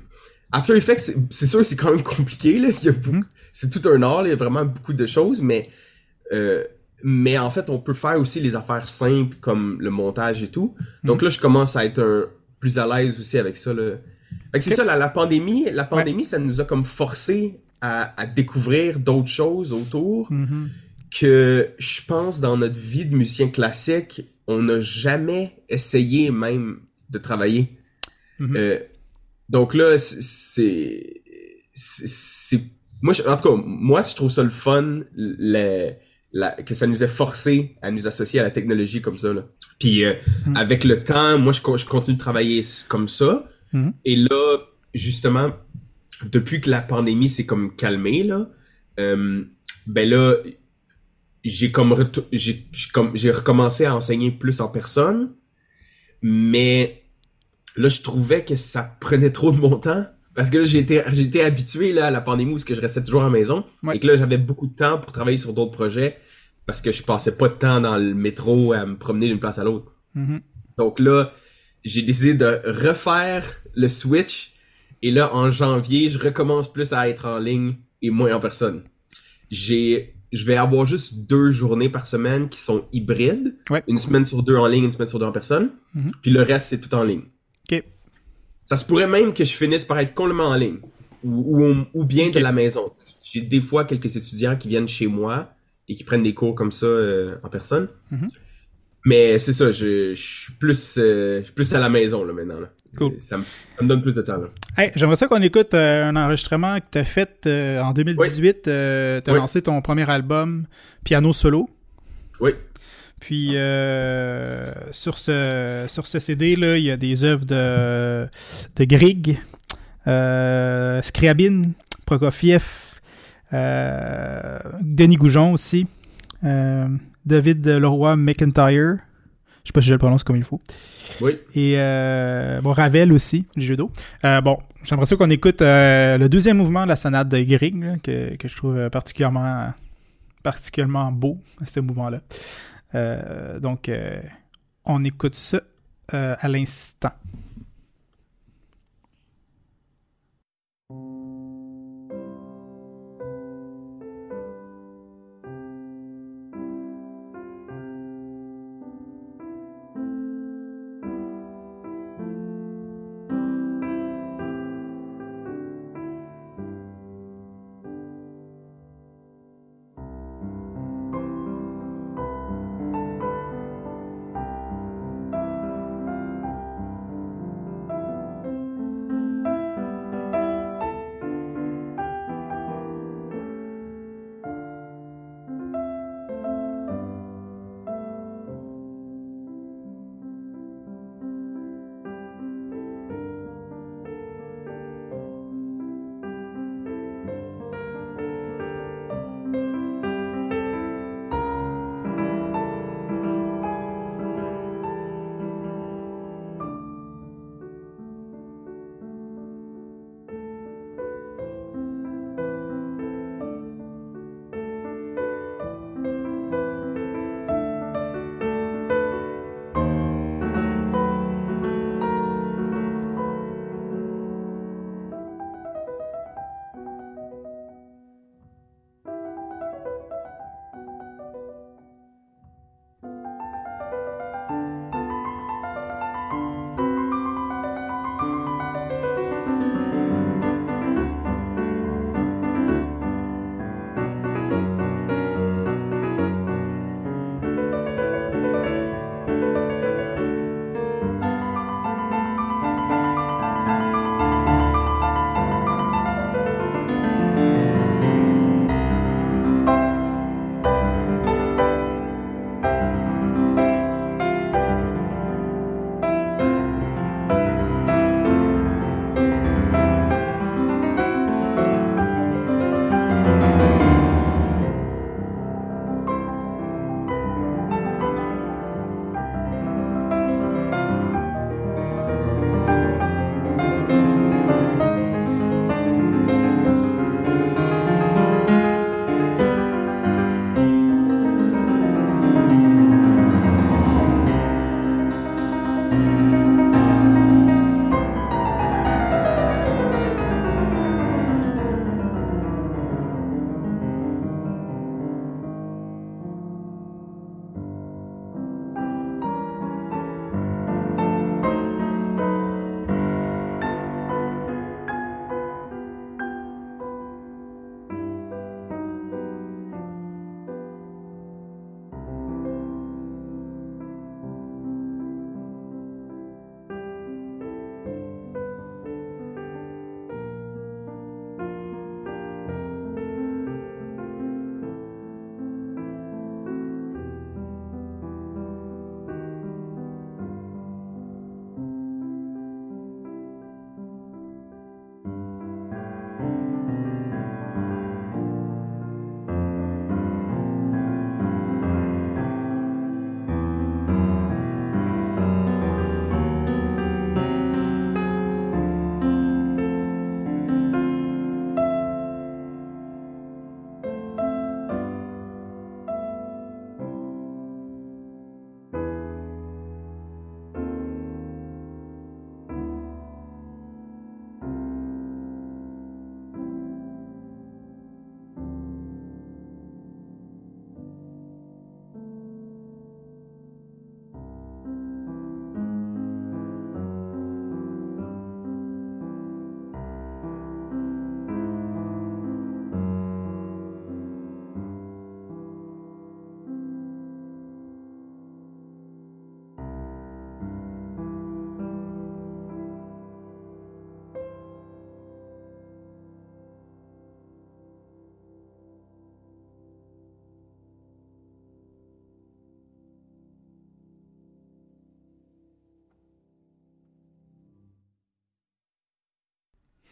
After Effects, c'est sûr, c'est quand même compliqué. Là. Hmm. C'est tout un art, il y a vraiment beaucoup de choses, mais euh, mais en fait, on peut faire aussi les affaires simples comme le montage et tout. Donc mhm. là, je commence à être plus à l'aise aussi avec ça. Là. c'est ça, la, pandémie, la pandémie, ça nous a comme forcé à, découvrir d'autres choses autour mhm. que je pense dans notre vie de musicien classique, on n'a jamais essayé même de travailler. Mhm. Euh, donc là, c'est, c'est, moi, en tout cas, moi, je trouve ça le fun, les, que ça nous ait forcé à nous associer à la technologie comme ça. Là. Puis euh, hmm. avec le temps, moi je, je, continue de travailler comme ça. Hmm. Et là, justement, depuis que la pandémie s'est comme calmée, là, euh, ben là, j'ai comme j'ai comme j'ai recommencé à enseigner plus en personne, mais là je trouvais que ça prenait trop de mon temps parce que là j'étais j'étais habitué là à la pandémie où que je restais toujours à la maison et que là j'avais beaucoup de temps pour travailler sur d'autres projets parce que je passais pas de temps dans le métro à me promener d'une place à l'autre. Mm-hmm. Donc là, j'ai décidé de refaire le switch et là en janvier, je recommence plus à être en ligne et moins en personne. J'ai je vais avoir juste deux journées par semaine qui sont hybrides. Une semaine sur deux en ligne, une semaine sur deux en personne. Mm-hmm. Puis le reste, c'est tout en ligne. OK. Ça se pourrait même que je finisse par être complètement en ligne. Ou, ou, bien de la maison. J'ai des fois quelques étudiants qui viennent chez moi et qui prennent des cours comme ça euh, en personne. Mm-hmm. Mais c'est ça, je, suis plus, euh, plus à la maison là, maintenant. Cool. Ça me, donne plus de temps. Hey, J'aimerais ça qu'on écoute euh, un enregistrement que tu as fait en 2018. tu as lancé ton premier album, Piano Solo. Oui. Puis euh, sur ce sur ce CD là, il y a des œuvres de de Grieg, euh, Scriabine, Prokofiev, euh, Denis Goujon aussi, David Leroy McIntyre. Je sais pas si je le prononce comme il faut. Oui. Et bon, Ravel aussi, du jeu d'eau. Bon, j'aimerais ça qu'on écoute le deuxième mouvement de la sonate de Grieg, que, que je trouve particulièrement particulièrement beau, ce mouvement-là. Euh, donc, euh, on écoute ça euh, à l'instant.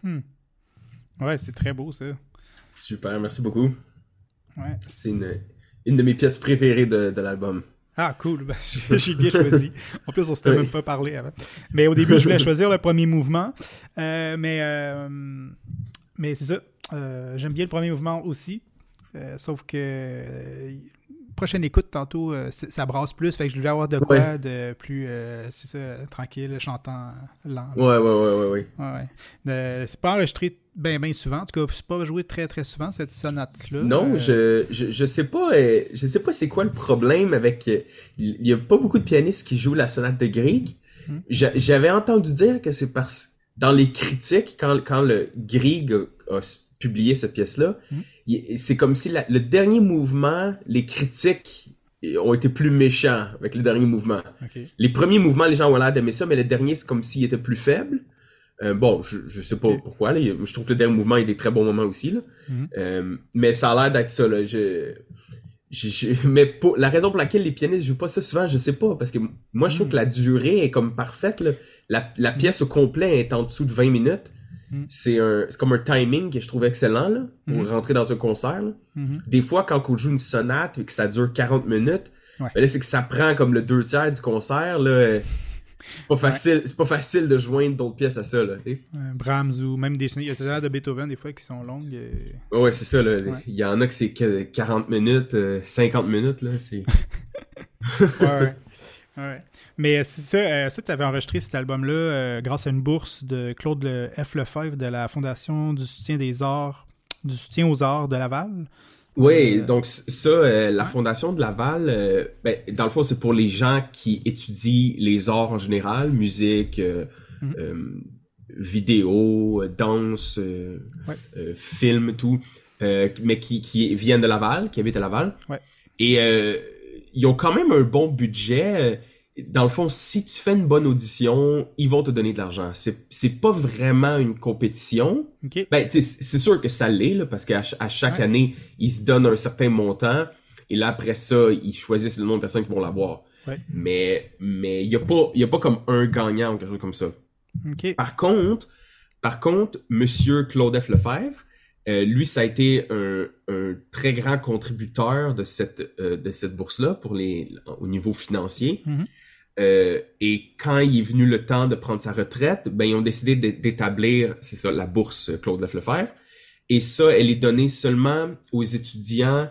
Hmm. Ouais, c'est très beau ça. Super, merci beaucoup. Ouais. C'est une, une de mes pièces préférées de, de l'album. Ah, cool. Ben, J'ai bien choisi. En plus, on s'était même pas parlé avant. Mais au début, je voulais choisir le premier mouvement. Euh, mais euh, mais c'est ça. Euh, J'aime bien le premier mouvement aussi. Euh, sauf que prochaine écoute, tantôt, euh, ça brasse plus. Fait que je voulais avoir de quoi Ouais. de plus, euh, c'est ça, tranquille, chantant lent. Ouais, ouais, ouais, ouais, ouais. Ouais. Euh, c'est pas enregistré bien, bien souvent. En tout cas, c'est pas joué très, très souvent, cette sonate-là. Non, Euh, je, je, je sais pas, euh, je sais pas c'est quoi le problème avec, il y a pas beaucoup de pianistes qui jouent la sonate de Grieg. Hmm. J'a- J'avais entendu dire que c'est parce, dans les critiques, quand, quand le Grieg a, publié cette pièce-là, Hmm. Il- c'est comme si la- le dernier mouvement, les critiques ont été plus méchants avec le dernier mouvement. Les premiers mouvements, les gens ont l'air d'aimer ça, mais le dernier, c'est comme s'il était plus faible. Euh, bon, je, je sais pas pourquoi. Là. Je trouve que le dernier mouvement a des très bons moments aussi. Là. Mhm. Euh, mais ça a l'air d'être ça. Là. Je, je- je- mais pour, la raison pour laquelle les pianistes jouent pas ça souvent, je sais pas. Parce que moi, je trouve Mhm. que la durée est comme parfaite. Là. La, la pièce au complet est en dessous de 20 minutes. Mhm. C'est un, comme un timing que je trouve excellent là, pour Mhm. rentrer dans un concert. Là. Mhm. Des fois, quand on joue une sonate et que ça dure 40 minutes, Ouais. ben c'est que ça prend comme le deux tiers du concert. Là. euh, C'est pas facile, c'est pas facile de joindre d'autres pièces à ça. Là. Euh, Brahms ou même des il y a ces de Beethoven des fois qui sont longues. euh, Ouais, ouais, c'est ça. Là. Ouais. Il y en a que c'est que 40 minutes, euh, 50 minutes. Là, c'est... Ouais, ouais. Mais euh, c'est ça, euh, ça tu avais enregistré cet album-là euh, grâce à une bourse de Claude Le- F. Lefebvre de la Fondation du soutien des arts, du soutien aux arts de Laval. Oui, donc ça, euh, la. Fondation de Laval, euh, ben, dans le fond, c'est pour les gens qui étudient les arts en général, musique, euh, Mhm. vidéo, danse, Ouais. film, tout, mais qui, qui viennent de Laval, qui habitent à Laval. Ouais. Et ils ont quand même un bon budget. Dans le fond, si tu fais une bonne audition, ils vont te donner de l'argent. C'est c'est pas vraiment une compétition. OK. Ben, c'est sûr que ça l'est, là, parce qu'à à chaque année, ils se donnent un certain montant, et là, après ça, ils choisissent le nombre de personnes qui vont l'avoir. Ouais. Mais, mais il y a pas, y a pas comme un gagnant ou quelque chose comme ça. Par contre, par contre, Monsieur Claude F. Lefebvre, euh, lui, ça a été un, un très grand contributeur de cette, euh, de cette bourse-là pour les, au niveau financier. Mhm. Euh, et quand il est venu le temps de prendre sa retraite, ben ils ont décidé d'é- d'établir, c'est ça, la bourse Claude F. Lefebvre. Et ça, elle est donnée seulement aux étudiants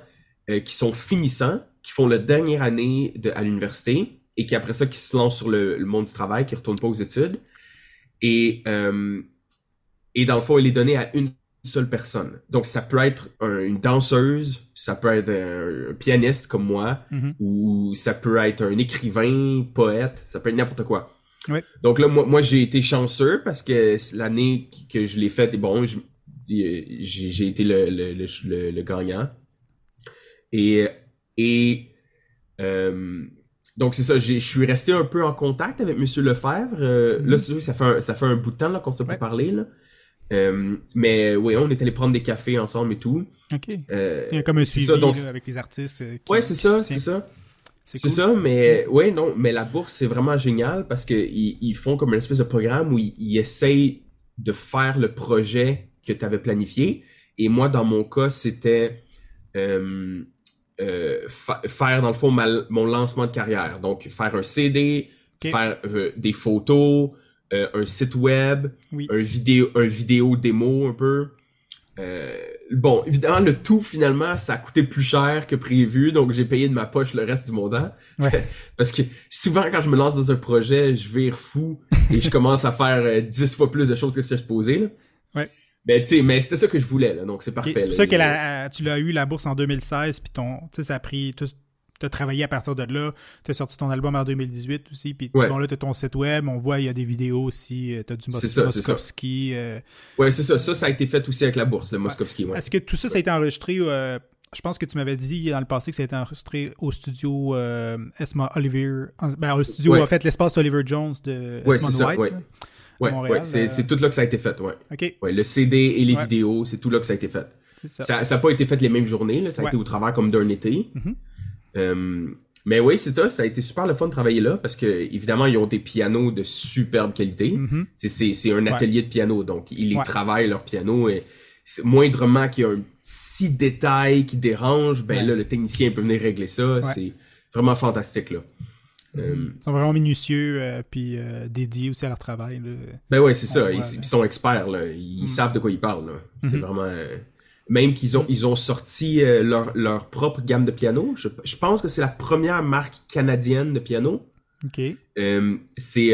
euh, qui sont finissants, qui font la dernière année à l'université et qui après ça qui se lancent sur le, le monde du travail, qui retournent pas aux études. Et euh, et dans le fond, elle est donnée à une seule personne. Donc ça peut être un- une danseuse, ça peut être un, un pianiste comme moi, Mhm. ou ça peut être un écrivain, poète, ça peut être n'importe quoi. Donc là, moi, moi j'ai été chanceux parce que l'année que je l'ai faite, bon, je- j'ai été le, le, le, gagnant. Et, et euh, donc c'est ça, je suis resté un peu en contact avec Monsieur Lefebvre. Euh, Mhm. Là, c'est sûr que ça fait un, ça fait un bout de temps là, qu'on s'est Ouais. pas parlé. Là. Euh, mais oui, on est allé prendre des cafés ensemble et tout. OK. Euh, Il y a comme un suivi ça, donc- là, avec les artistes. euh, qui- ouais, c'est ça, c'est ça. C'est cool. ça, mais ouais, non, mais la bourse, c'est vraiment génial parce que ils, ils font comme une espèce de programme où ils, ils essayent de faire le projet que tu avais planifié. Et moi, dans mon cas, c'était euh, euh, fa- faire, dans le fond, ma- mon lancement de carrière. Donc, faire un CD, faire des photos, euh, un site web, Oui. un vidéo, un vidéo démo un peu. Euh, bon, évidemment, le tout, finalement, ça a coûté plus cher que prévu, donc j'ai payé de ma poche le reste du montant. Ouais. Parce que souvent, quand je me lance dans un projet, je vire fou et je commence à faire euh, 10 fois plus de choses que ce que je posais. Là. Ouais. Mais, tu sais, mais c'était ça que je voulais, là, donc c'est parfait. C'est pour ça que la- tu l'as eu la bourse en 2016, puis ton, tu sais, ça a pris, tu as travaillé à partir de là, tu as sorti ton album en 2018 aussi, puis Ouais. bon là, tu as ton site web, on voit, il y a des vidéos aussi, tu as du Mos- C'est ça, c'est ça. Moskovski. euh, Ouais, c'est ça. Ça, ça a été fait aussi avec la bourse, le Moskovski. Ouais. Est-ce que tout ça, ça a été enregistré, euh, je pense que tu m'avais dit dans le passé que ça a été enregistré au studio euh, Esma Oliver, en- ben, au studio, Ouais. en fait, l'espace Oliver Jones de c'est ça, White. ouais. c'est euh, tout là que ça a été fait, ouais. Le CD et les vidéos, c'est tout là que ça a été fait. ça. Ça n'a pas été fait les mêmes journées, là, ça a été au travers comme d'un été. Mhm. Euh, Mais oui, c'est ça, ça a été super le fun de travailler là parce que évidemment ils ont des pianos de superbe qualité. Mhm. C'est c'est un atelier de piano, donc ils travaillent leur piano et moindrement qu'il y a un petit détail qui dérange, ben là le technicien peut venir régler ça. C'est vraiment fantastique là. Euh, ils sont vraiment minutieux euh, puis euh, dédiés aussi à leur travail. Là. Ben ouais, c'est ça. Ils, sont experts là. Ils mm. savent de quoi ils parlent. C'est mm-hmm. vraiment. Même qu'ils ont, ils ont sorti leur, leur propre gamme de piano. Je, je pense que c'est la première marque canadienne de piano. OK. c'est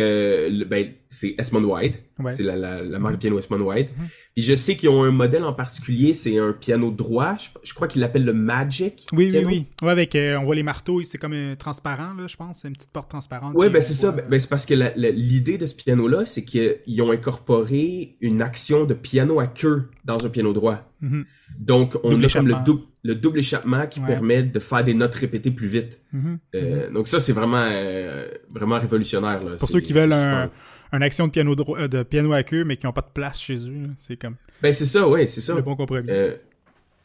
ben, c'est Esmond White. C'est la, la, la, marque de piano Esmond White. Mm-hmm je sais qu'ils ont un modèle en particulier, c'est un piano droit. Je, crois qu'ils l'appellent le Magic. Oui, oui, oui. Ouais, avec, euh, on voit les marteaux, c'est comme un transparent, là, je pense. C'est une petite porte transparente. Oui, ben c'est ça. Ben, c'est parce que l'idée de ce piano-là, c'est qu'ils ont incorporé une action de piano à queue dans un piano droit. Mm-hmm. Donc, on a comme le double, le double échappement qui permet de faire des notes répétées plus vite. Mm-hmm. Euh, donc ça, c'est vraiment, euh, vraiment révolutionnaire. Là. Pour ceux qui veulent un une action de piano euh, de piano à queue mais qui n'ont pas de place chez eux. C'est comme. Ben c'est ça, ouais, c'est ça. Le bon compromis. Euh,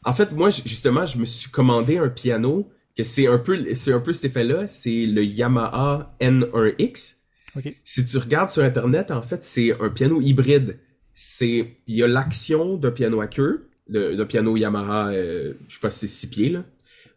en fait, moi justement, je me suis commandé un piano que c'est un peu, c'est un peu cet effet-là. C'est le Yamaha N1X. Si tu regardes sur internet, en fait, c'est un piano hybride. C'est, il y a l'action d'un piano à queue, d'un piano Yamaha, euh, je sais pas si c'est six pieds là.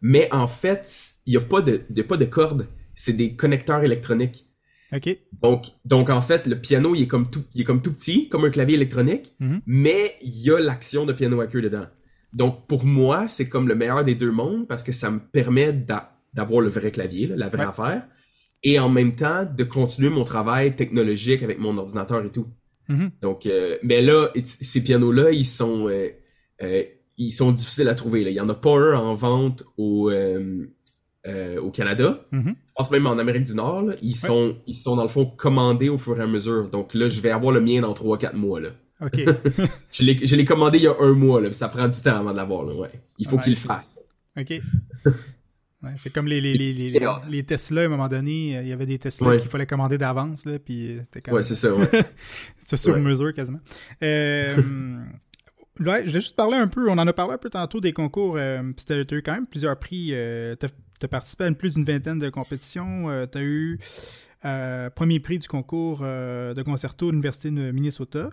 Mais en fait, il n'y a pas de, a pas de cordes. C'est des connecteurs électroniques. OK. Donc, donc en fait, le piano, il est comme tout, il est comme tout petit, comme un clavier électronique, mhm. mais il y a l'action de piano à queue dedans. Donc, pour moi, c'est comme le meilleur des deux mondes parce que ça me permet d'avoir le vrai clavier, la vraie affaire, et en même temps de continuer mon travail technologique avec mon ordinateur et tout. Mhm. Donc, euh, mais là, ces pianos-là, ils sont, euh, euh, ils sont difficiles à trouver. Là. Il y en a pas un en vente au, euh, au Canada. Mm-hmm. Je pense même en Amérique du Nord. ils, sont, ils sont dans le fond commandés au fur et à mesure. Donc là, je vais avoir le mien dans 3-4 mois. Là. OK. je l'ai commandé il y a un mois. Là, ça prend du temps avant de l'avoir. Ouais. Il faut qu'il le fasse. OK. c'est comme les, les, les, les, les, Tesla, à un moment donné, il y avait des Tesla qu'il fallait commander d'avance, là, puis Ouais, c'est ça, ouais. c'est sur mesure, quasiment. Euh, ouais, je vais juste parler un peu, on en a parlé un peu tantôt des concours, euh, tu as eu quand même plusieurs prix, euh, tu as participé à plus d'une vingtaine de compétitions. Euh, tu as eu euh, premier prix du concours euh, de concerto de l'Université de Minnesota,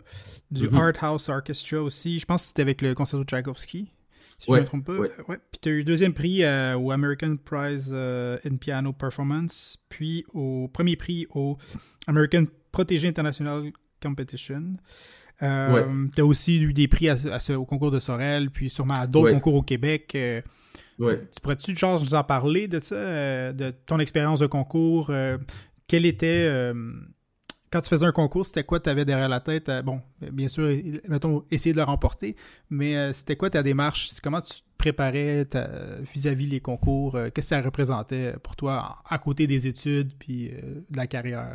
du mm-hmm. Art House Orchestra aussi. Je pense que c'était avec le concerto Tchaikovsky, si je ne me trompe pas. Puis tu as eu deuxième prix au American Prize in Piano Performance, puis au premier prix au American Protégé International Competition. Euh, Tu as aussi eu des prix au concours de Sorel, puis sûrement à d'autres concours au Québec. Tu pourrais-tu, genre, nous en parler de ça, euh, de ton expérience de concours? Euh, quel était. Euh, quand tu faisais un concours, c'était quoi tu avais derrière la tête? bon, bien sûr, mettons, essayer de le remporter, mais c'était quoi ta démarche? Comment tu te préparais vis-à-vis les concours? Qu'est-ce que ça représentait pour toi à côté des études puis de la carrière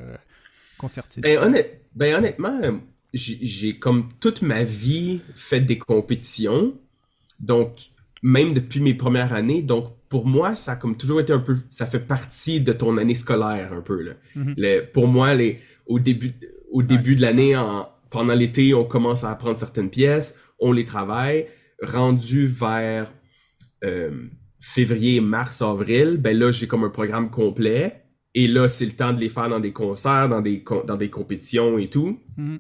concertiste? Ben, ben, honnêtement, j'ai comme toute ma vie fait des compétitions. Donc, même depuis mes premières années. Donc, pour moi, ça a comme toujours été un peu, ça fait partie de ton année scolaire un peu. Là. Mm-hmm. pour moi, les, au début, au début de l'année, pendant l'été, on commence à apprendre certaines pièces, on les travaille. Rendu vers euh, février, mars, avril, ben là, j'ai comme un programme complet. Et là, c'est le temps de les faire dans des concerts, dans des, dans des compétitions et tout. Mm-hmm.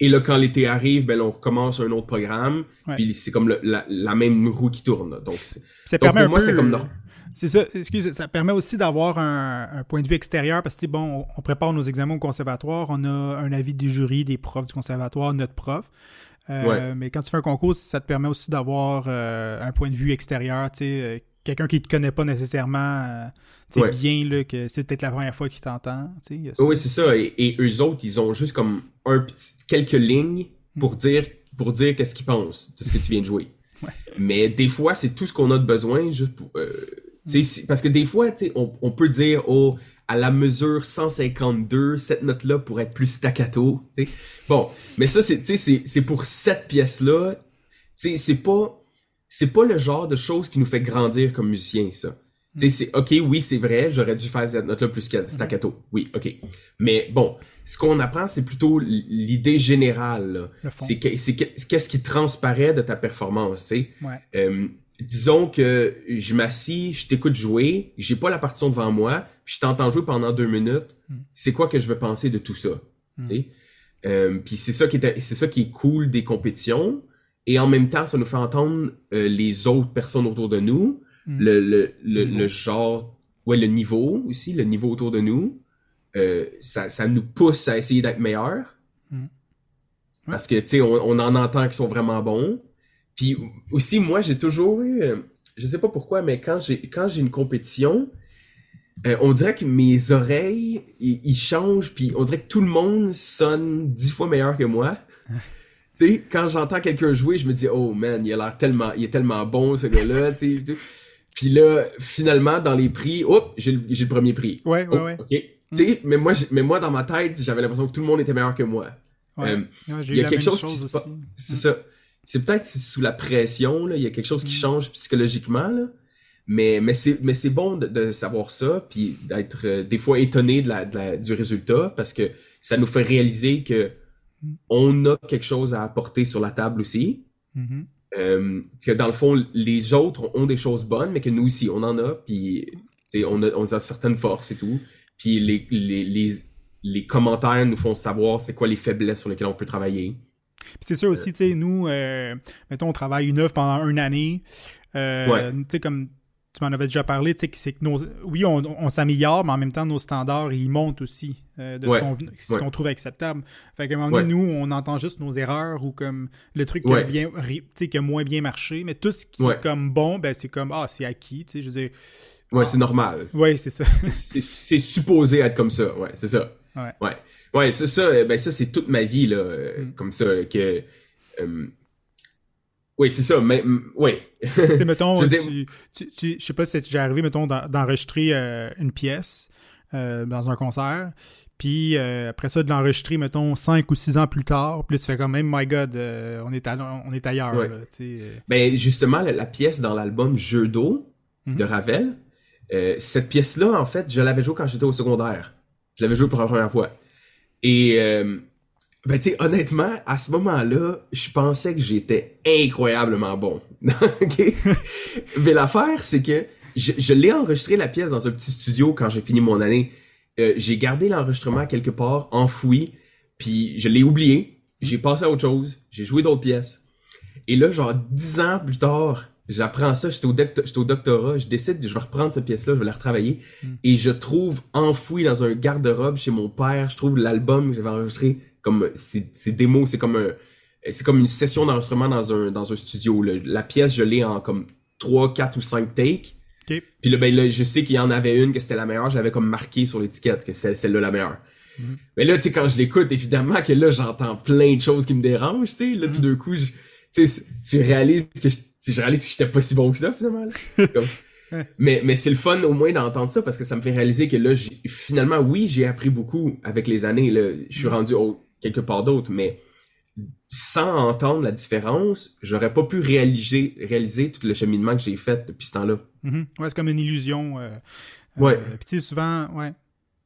Et là, quand l'été arrive, ben on recommence un autre programme. Puis c'est comme la, même roue qui tourne. Donc, ça permet pour moi, c'est comme c'est ça, excuse, ça permet aussi d'avoir un, point de vue extérieur parce que bon, on, prépare nos examens au conservatoire, on a un avis du jury, des profs du conservatoire, notre prof. Euh, mais quand tu fais un concours, ça te permet aussi d'avoir euh, un point de vue extérieur, tu sais, euh, quelqu'un qui te connaît pas nécessairement c'est bien là, que c'est peut-être la première fois qu'il t'entend. Oui, c'est ça. Et, et, eux autres, ils ont juste comme un petit, quelques lignes pour hmm. dire pour dire qu'est-ce qu'ils pensent de ce que tu viens de jouer. Mais des fois, c'est tout ce qu'on a de besoin juste pour. Euh, parce que des fois, on, on peut dire oh à la mesure 152, cette note-là pourrait être plus staccato. Bon, mais ça, c'est pour cette pièce-là. C'est pas, c'est pas le genre de choses qui nous fait grandir comme musicien, ça. Tu sais, c'est OK, oui, c'est vrai, j'aurais dû faire cette note-là plus staccato. Oui, OK. Mais bon, ce qu'on apprend, c'est plutôt l'idée générale. C'est qu'est-ce qui transparaît de ta performance, tu sais? Ouais. Euh, disons que je m'assis, je t'écoute jouer, j'ai pas la partition devant moi, puis je t'entends jouer pendant deux minutes. Mm. C'est quoi que je veux penser de tout ça? Mm. tu sais? Euh, puis c'est ça qui est c'est ça qui est cool des compétitions et en même temps ça nous fait entendre euh, les autres personnes autour de nous Mm. le, le, le, genre ouais le niveau aussi le niveau autour de nous Euh, ça, ça nous pousse à essayer d'être meilleurs Mm. Ouais. parce que tu sais on, on en entend qui sont vraiment bons puis aussi moi j'ai toujours eu euh, je sais pas pourquoi mais quand j'ai quand j'ai une compétition euh, on dirait que mes oreilles, ils changent, puis on dirait que tout le monde sonne dix fois meilleur que moi. tu sais, quand j'entends quelqu'un jouer, je me dis, oh man, il a l'air tellement, il est tellement bon ce gars-là, tu sais. Puis là, finalement, dans les prix, hop, j'ai le, premier prix. Ouais, ouais, Oh, ouais. ok. Tu sais, mais moi, mais moi dans ma tête, j'avais l'impression que tout le monde était meilleur que moi. Ouais. Euh, Ouais, il y a quelque chose qui se passe. C'est ça. C'est peut-être sous la pression, là. Il y a quelque chose qui Mm. change psychologiquement, là. Mais, mais c'est, bon de, de savoir ça, puis d'être euh, des fois étonné de la, de la- du résultat, parce que ça nous fait réaliser que Mm. On a quelque chose à apporter sur la table aussi. Mhm. Euh, que dans le fond, les autres ont des choses bonnes, mais que nous aussi, on en a, puis on a, on a certaines forces et tout. Puis les, les, les, les commentaires nous font savoir c'est quoi les faiblesses sur lesquelles on peut travailler. Puis c'est sûr aussi, tu sais, nous, euh, mettons, on travaille une œuvre pendant une année. Euh, Ouais. Tu sais, comme tu m'en avais déjà parlé, tu sais, que c'est que nos. Oui, on, on s'améliore, mais en même temps, nos standards, ils montent aussi euh, de Ouais. ce qu'on Ouais. trouve acceptable. Fait qu'à un moment donné, Ouais. nous, on entend juste nos erreurs ou comme le truc qui, a, bien, ri- tu sais, qui a moins bien marché, mais tout ce qui est comme bon, ben c'est comme, ah, c'est acquis, tu sais, je veux dire. Ouais, Ah. c'est normal. Ouais, c'est ça. c'est supposé être comme ça. Ouais, c'est ça. Ouais. Ouais. C'est ça. euh, Ben ça, c'est toute ma vie là, euh, Mm. comme ça que. euh, Oui, c'est ça. Mais sais, mettons, Je veux dire- tu, tu, tu- je sais pas si c'est déjà arrivé, mettons, d'en- d'enregistrer euh, une pièce euh, dans un concert, puis euh, après ça, de l'enregistrer, mettons, cinq ou six ans plus tard, puis là, tu fais comme, même, my God, on, est à- on est ailleurs, Ouais. là, tu sais. Ben justement, la, la pièce dans l'album Jeu d'eau Mhm. de Ravel, cette pièce-là, en fait, je l'avais jouée quand j'étais au secondaire. Je l'avais jouée pour la première fois. Et ben tu sais, honnêtement, à ce moment-là, je pensais que j'étais incroyablement bon. ok? Mais l'affaire, c'est que je, je l'ai enregistré la pièce dans un petit studio quand j'ai fini mon année. Euh, j'ai gardé l'enregistrement quelque part, enfoui, puis je l'ai oublié. J'ai passé à autre chose. J'ai joué d'autres pièces. Et là, genre, dix ans plus tard, j'apprends ça, j'étais au, au doctorat, je décide, je vais reprendre cette pièce-là, je vais la retravailler, Mm. et je trouve enfoui dans un garde-robe chez mon père, je trouve l'album que j'avais enregistré, comme, c'est c'est démo, c'est comme un, c'est comme une session d'enregistrement dans un, dans un studio, là. La pièce, je l'ai en comme 3, 4 ou 5 takes. Puis là, ben là, je sais qu'il y en avait une que c'était la meilleure, j'avais comme marqué sur l'étiquette que c'est celle-là la meilleure. Mhm. Mais là, tu sais, quand je l'écoute, évidemment que là, j'entends plein de choses qui me dérangent, tu sais. Là, tout Mhm. d'un coup, je, tu réalises que je, je réalise que j'étais pas si bon que ça, finalement. Comme- mais, mais c'est le fun au moins d'entendre ça parce que ça me fait réaliser que là, finalement, oui, j'ai appris beaucoup avec les années. Là, je suis Mhm. rendu au- quelque part d'autre, mais sans entendre la différence, j'aurais pas pu réaliser, réaliser tout le cheminement que j'ai fait depuis ce temps-là. Mhm. Ouais, c'est comme une illusion. euh, Ouais. euh, Puis tu sais, souvent, ouais.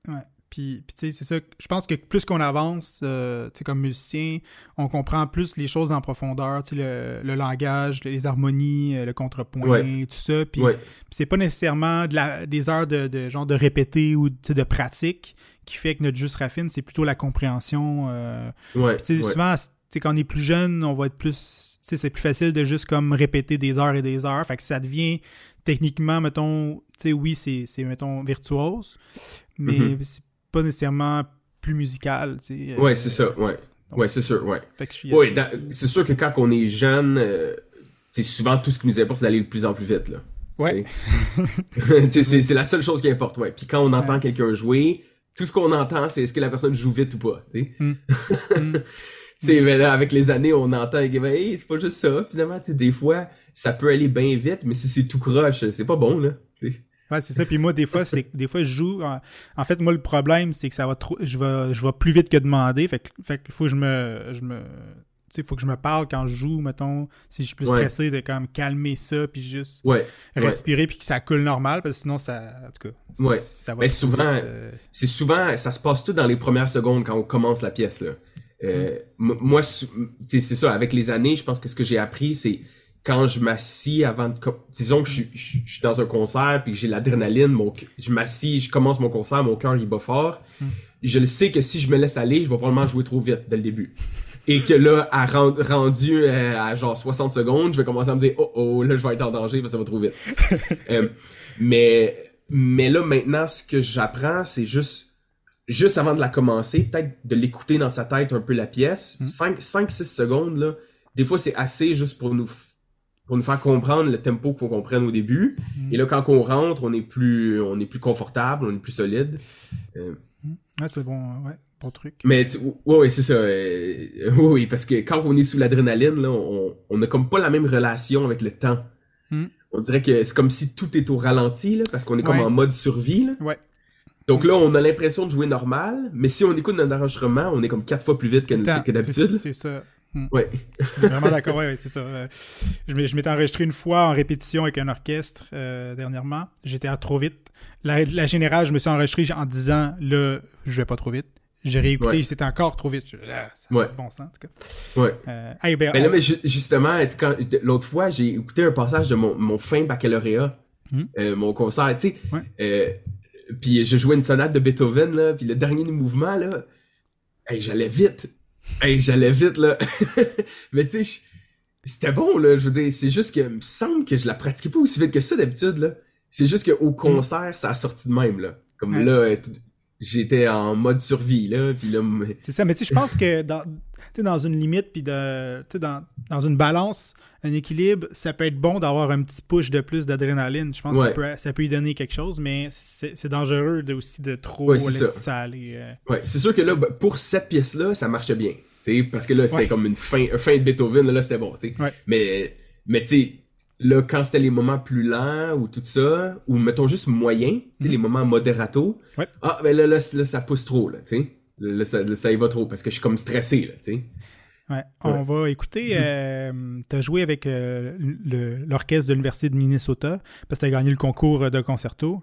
ouais. Puis, puis tu sais, c'est ça. Je pense que plus qu'on avance, euh, tu sais, comme musicien, on comprend plus les choses en profondeur, tu sais, le, le langage, les harmonies, le contrepoint, Ouais. tout ça. Puis, Ouais. puis c'est pas nécessairement de la, des heures de, de genre de répéter ou de pratique qui fait que notre juste raffine, c'est plutôt la compréhension. euh, Ouais. ouais. souvent, quand on est plus jeune, on va être plus. C'est plus facile de juste comme répéter des heures et des heures. Fait que ça devient techniquement, mettons, tu sais, oui, c'est, c'est, mettons, virtuose, mais Mhm. c'est pas nécessairement plus musical, euh, Ouais, c'est ça, ouais. Ouais, c'est sûr, ouais. Aussi. c'est sûr que quand on est jeune, euh, c'est souvent tout ce qui nous importe, c'est d'aller de plus en plus vite, là. Ouais. C'est c'est la seule chose qui importe, ouais. Puis quand on entend Ouais. quelqu'un jouer, tout ce qu'on entend, c'est est-ce que la personne joue vite ou pas, tu sais. Mm. Mm. Mais là, avec les années, on entend, et ben, hey, c'est pas juste ça, finalement, tu sais, des fois, ça peut aller bien vite, mais si c'est tout croche, c'est pas bon, là. tu sais. Ouais, c'est ça. Puis moi, des fois, c'est des fois, je joue. En, en fait, moi, le problème, c'est que ça va trop. Je vais, je vais plus vite que demander. Fait que, fait qu'il faut que je me. Je me sais, faut que je me parle quand je joue, mettons. Si je suis plus Ouais. stressé, de comme calmer ça, puis juste Ouais. Respirer, puis que ça coule normal, parce que sinon, ça. En tout cas. Ouais. Ça va Mais souvent- euh, c'est souvent, ça se passe tout dans les premières secondes quand on commence la pièce, là. Euh, m- Moi, c'est ça, avec les années, je pense que ce que j'ai appris, c'est quand je m'assis avant de... Disons que je, suis- je suis dans un concert puis que j'ai l'adrénaline, mon, je m'assis, je commence mon concert, mon cœur il bat fort. Mm. Je le sais que si je me laisse aller, je vais probablement jouer trop vite dès le début. Et que là, à rend- rendu euh, à genre 60 secondes, je vais commencer à me dire oh oh là je vais être en danger parce que ça va trop vite. Euh, mais mais là maintenant ce que j'apprends c'est juste juste avant de la commencer, peut-être de l'écouter dans sa tête un peu la pièce, Mm. 5 5 6 secondes là, des fois c'est assez juste pour nous pour nous faire comprendre le tempo qu'il faut qu'on prenne au début. Mm. Et là quand on rentre, on est plus on est plus confortable, on est plus solide. Euh, Ouais, c'est bon, ouais, truc. mais tu- ouais, ouais, c'est ça. euh, oui, parce que quand on est sous l'adrénaline, là, on, on a comme pas la même relation avec le temps. Hmm. On dirait que c'est comme si tout est au ralenti, là, parce qu'on est comme Ouais. en mode survie. Là. Ouais. Donc là, on a l'impression de jouer normal, mais si on écoute notre enregistrement, on est comme quatre fois plus vite que, d'habitude. c'est ça. Ouais. Vraiment d'accord, ouais, ouais, c'est ça. Euh, je m'étais enregistré une fois en répétition avec un orchestre euh, dernièrement. J'étais à trop vite. La, la générale, je me suis enregistré en disant là, je vais pas trop vite. J'ai réécouté, Ouais. c'était encore trop vite. Là, ça a Ouais. pas de bon sens, en tout cas. Ouais. Euh, hey, ben, Mais là, mais ju- justement, l'autre fois, j'ai écouté un passage de mon, mon fin baccalauréat, Hmm. euh, mon concert, tu sais. Euh, puis je jouais une sonate de Beethoven, là, puis le dernier mouvement, là, hey, j'allais vite. Hey, j'allais vite, là. mais tu sais, c'était bon, là, je veux dire, c'est juste que, il me semble que je la pratiquais pas aussi vite que ça d'habitude, là. C'est juste qu'au concert, ça a sorti de même, là. Comme là, j'étais en mode survie, là, puis là, C'est ça, mais tu sais, je pense que dans, dans une limite, puis de, tu sais, dans, dans une balance, un équilibre, ça peut être bon d'avoir un petit push de plus d'adrénaline. Je pense que ça peut, ça peut y donner quelque chose, mais c'est dangereux de, aussi de trop Ouais, laisser ça. ça, aller. euh. Ouais, c'est sûr que là, bah, pour cette pièce-là, ça marchait bien. tu sais, parce que là, c'était Ouais. comme une fin, une fin de Beethoven, là, là, c'était bon. tu sais. Ouais. Mais, mais tu sais, là, quand c'était les moments plus lents ou tout ça, ou mettons juste moyen, sais, Mhm. les moments moderato, Ouais. ah, ben là, là, là, ça pousse trop, là, tu sais. Là, ça, là, ça y va trop, parce que je suis comme stressé, là, tu sais. Ouais. On va écouter. Euh, tu as joué avec euh, l'orchestre de l'Université de Minnesota parce que tu as gagné le concours de concerto.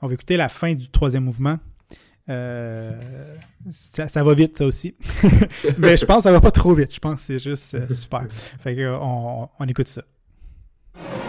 On va écouter la fin du troisième mouvement. Euh, ça, ça va vite, ça aussi. Mais je pense que ça va pas trop vite. Je pense que c'est juste euh, super. Fait que, on, on écoute ça. you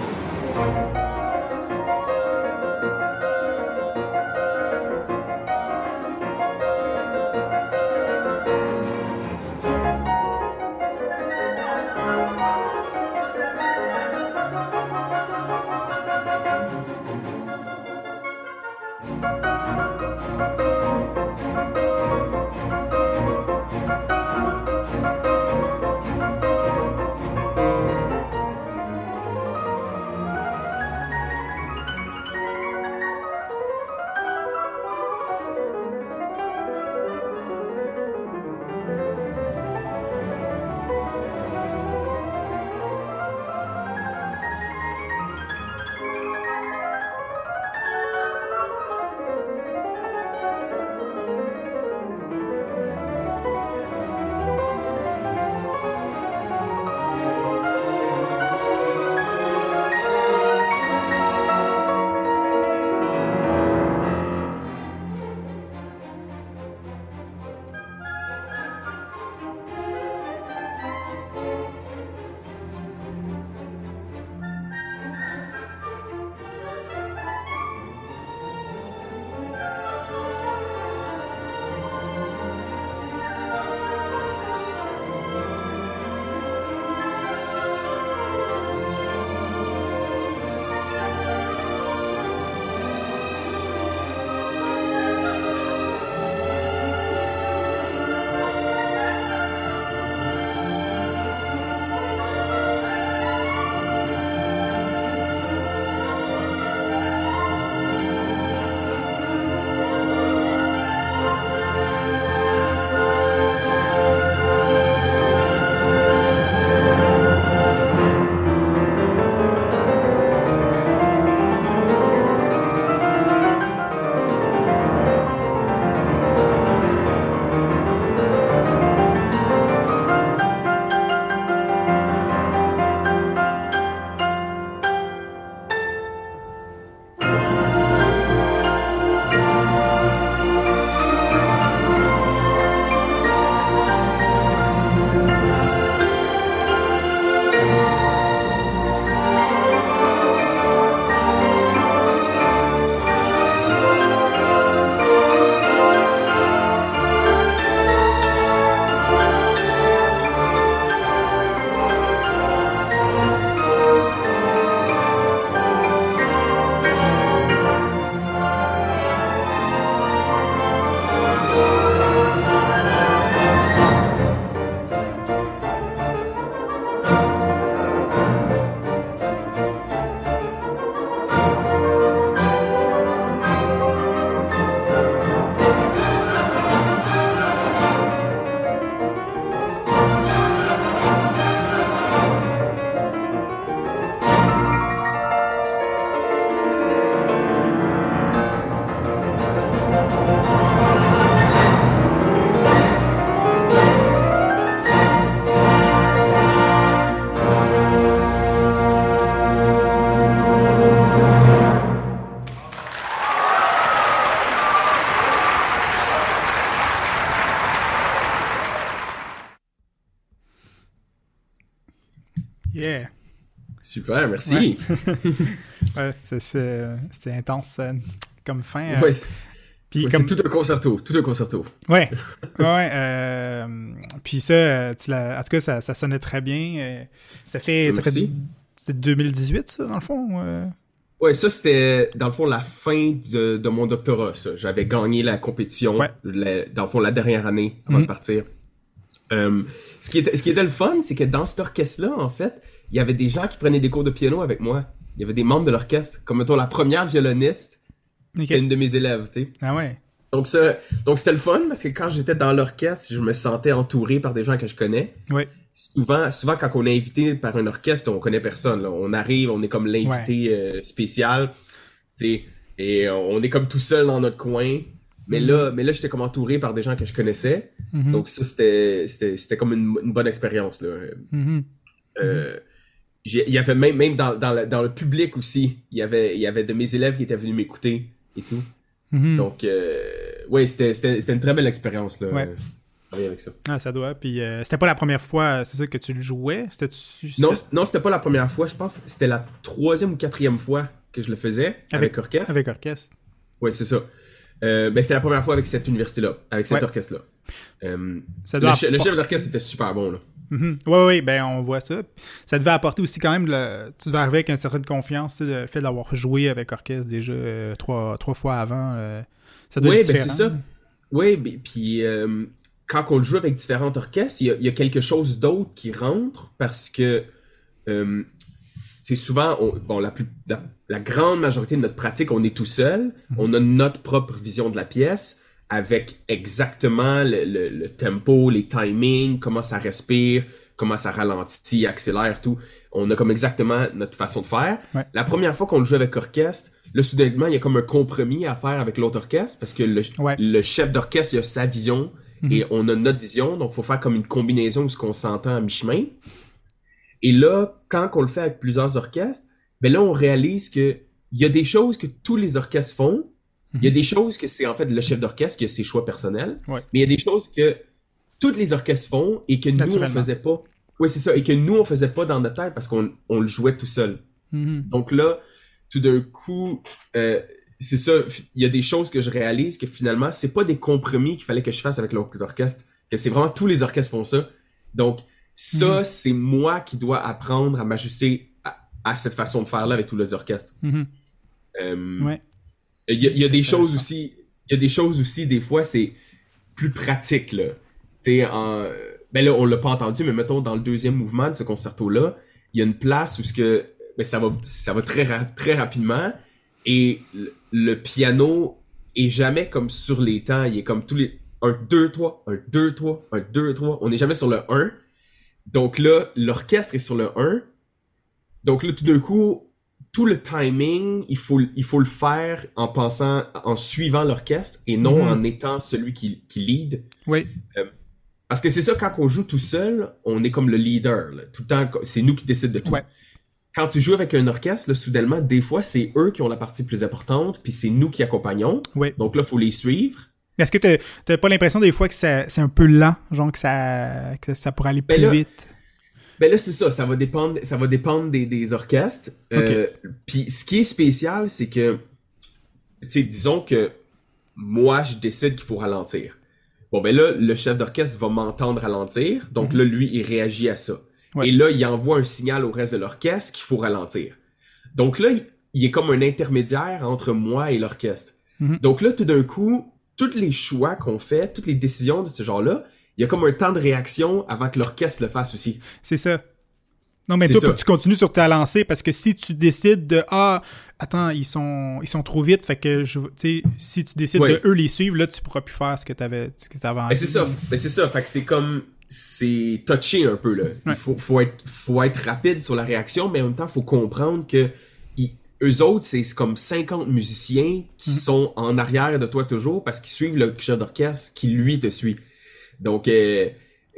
Super, merci. Ouais, c'est intense euh, comme fin. euh, Ouais, puis ouais, comme c'est tout un concerto, tout un concerto. Ouais, ouais, euh, puis ça, tu en tout cas, ça, ça sonnait très bien. ça fait, ça fait, c'est 2018 ça dans le fond. euh? Ouais, ça c'était dans le fond la fin de, de mon doctorat. Ça, j'avais gagné la compétition. Ouais. la- dans le fond la dernière année avant Mhm. de partir. Euh, ce qui était, ce qui était le fun, c'est que dans cet orchestre-là, en fait, il y avait des gens qui prenaient des cours de piano avec moi. Il y avait des membres de l'orchestre, comme mettons la première violoniste, Ok. c'était une de mes élèves, tu sais. Ah ouais. Donc ça, donc c'était le fun parce que quand j'étais dans l'orchestre, je me sentais entouré par des gens que je connais. Ouais. Souvent, souvent quand on est invité par un orchestre, on connaît personne. là. On arrive, on est comme l'invité euh, spécial, tu sais, et on est comme tout seul dans notre coin. Mais là, mais là, j'étais comme entouré par des gens que je connaissais. Mhm. Donc ça, c'était, c'était, c'était comme une, une bonne expérience là. Mhm. Euh, il y avait même, même dans, dans, le, dans le public aussi, il y avait, il y avait de mes élèves qui étaient venus m'écouter et tout. Mhm. Donc, euh, ouais, c'était, une très belle expérience, là. Ouais. euh, avec ça. Ah, ça doit. Puis euh, c'était pas la première fois, c'est ça que tu le jouais? Non, non, c'était pas la première fois. Je pense c'était la troisième ou quatrième fois que je le faisais avec, orchestre. avec orchestre. Ouais, c'est ça. Euh, ben, c'était la première fois avec cette université-là, avec cet Ouais. orchestre-là. Euh, Ça le, chef d'orchestre était super bon, là. Mhm. Ouais, ben on voit ça. Ça devait apporter aussi quand même, le... tu devais arriver avec une certaine confiance, le fait d'avoir joué avec orchestre déjà euh, trois, trois fois avant. euh, ça doit Oui, être ben c'est ça. Oui, ben, puis quand on le joue avec différents orchestres, il y a, il y a quelque chose d'autre qui rentre parce que c'est souvent, on- bon, la, plus, la, la grande majorité de notre pratique, on est tout seul, on a notre propre vision de la pièce avec exactement le, le- le tempo, les timings, comment ça respire, comment ça ralentit, accélère, tout. On a comme exactement notre façon de faire. Ouais. La première fois qu'on le joue avec orchestre, là, soudainement, il y a comme un compromis à faire avec l'autre orchestre parce que le, Ouais. le chef d'orchestre, il a sa vision Mhm. et on a notre vision. Donc, il faut faire comme une combinaison où ce qu'on s'entend à mi-chemin. Et là, quand on le fait avec plusieurs orchestres, ben là, on réalise que il y a des choses que tous les orchestres font. Il y a des choses que c'est en fait le chef d'orchestre qui a ses choix personnels. Ouais. Mais il y a des choses que tous les orchestres font et que nous, on faisait pas. Oui, c'est ça. Et que nous, on faisait pas dans notre tête parce qu'on on le jouait tout seul. Mhm. Donc là, tout d'un coup, euh, c'est ça. Il y a des choses que je réalise que finalement, c'est pas des compromis qu'il fallait que je fasse avec l'autre orchestre. Que c'est vraiment tous les orchestres font ça. Donc ça, Mhm. c'est moi qui dois apprendre à m'ajuster à, à cette façon de faire là avec tous les orchestres. Mhm. Euh, Ouais. Il y a, il y a des choses aussi. Il y a des choses aussi. Des fois, c'est plus pratique là. Tu sais, en- ben là, on l'a pas entendu, mais mettons dans le deuxième mouvement de ce concerto-là, il y a une place où ce que ben, ça va, ça va très, ra- très rapidement et le, le piano est jamais comme sur les temps. Il est comme tous les 1, 2, 3, 1, 2, 3, 1, 2, 3. On n'est jamais sur le 1. Donc là, l'orchestre est sur le 1. Donc là, tout d'un coup, tout le timing, il faut, il faut le faire en pensant, en suivant l'orchestre et non Mhm. en étant celui qui, qui lead. Oui. Parce que c'est ça, quand on joue tout seul, on est comme le leader. là. Tout le temps, c'est nous qui décident de tout. Ouais. Quand tu joues avec un orchestre, là, soudainement, des fois, c'est eux qui ont la partie plus importante, puis c'est nous qui accompagnons. Ouais. Donc là, faut les suivre. Est-ce que t'as t'as pas l'impression des fois que c'est un peu lent, genre que ça, que ça pourrait aller Ben plus là- vite? Ben là, c'est ça, ça va dépendre, ça va dépendre des, des orchestres. Euh, Puis ce qui est spécial, c'est que, tu sais, disons que moi, je décide qu'il faut ralentir. Bon, ben là, le chef d'orchestre va m'entendre ralentir, donc là, lui, il réagit à ça. Ouais. Et là, il envoie un signal au reste de l'orchestre qu'il faut ralentir. Donc là, il, il est comme un intermédiaire entre moi et l'orchestre. Mhm. Donc là, tout d'un coup, tous les choix qu'on fait, toutes les décisions de ce genre-là, il y a comme un temps de réaction avant que l'orchestre le fasse aussi. C'est ça. Non, mais toi, ça. faut que tu continues sur ta lancée parce que si tu décides de Ah, attends, ils sont ils sont trop vite, fait que je tu si tu décides Ouais. de eux les suivre, là, tu pourras plus faire ce que ce que t'avais envie. C'est ça, c'est ça. Fait que c'est comme c'est touché un peu là. Il faut, faut être faut être rapide sur la réaction, mais en même temps faut comprendre que ils- eux autres c'est comme 50 musiciens qui Mhm. sont en arrière de toi toujours parce qu'ils suivent le chef d'orchestre qui lui te suit. Donc euh,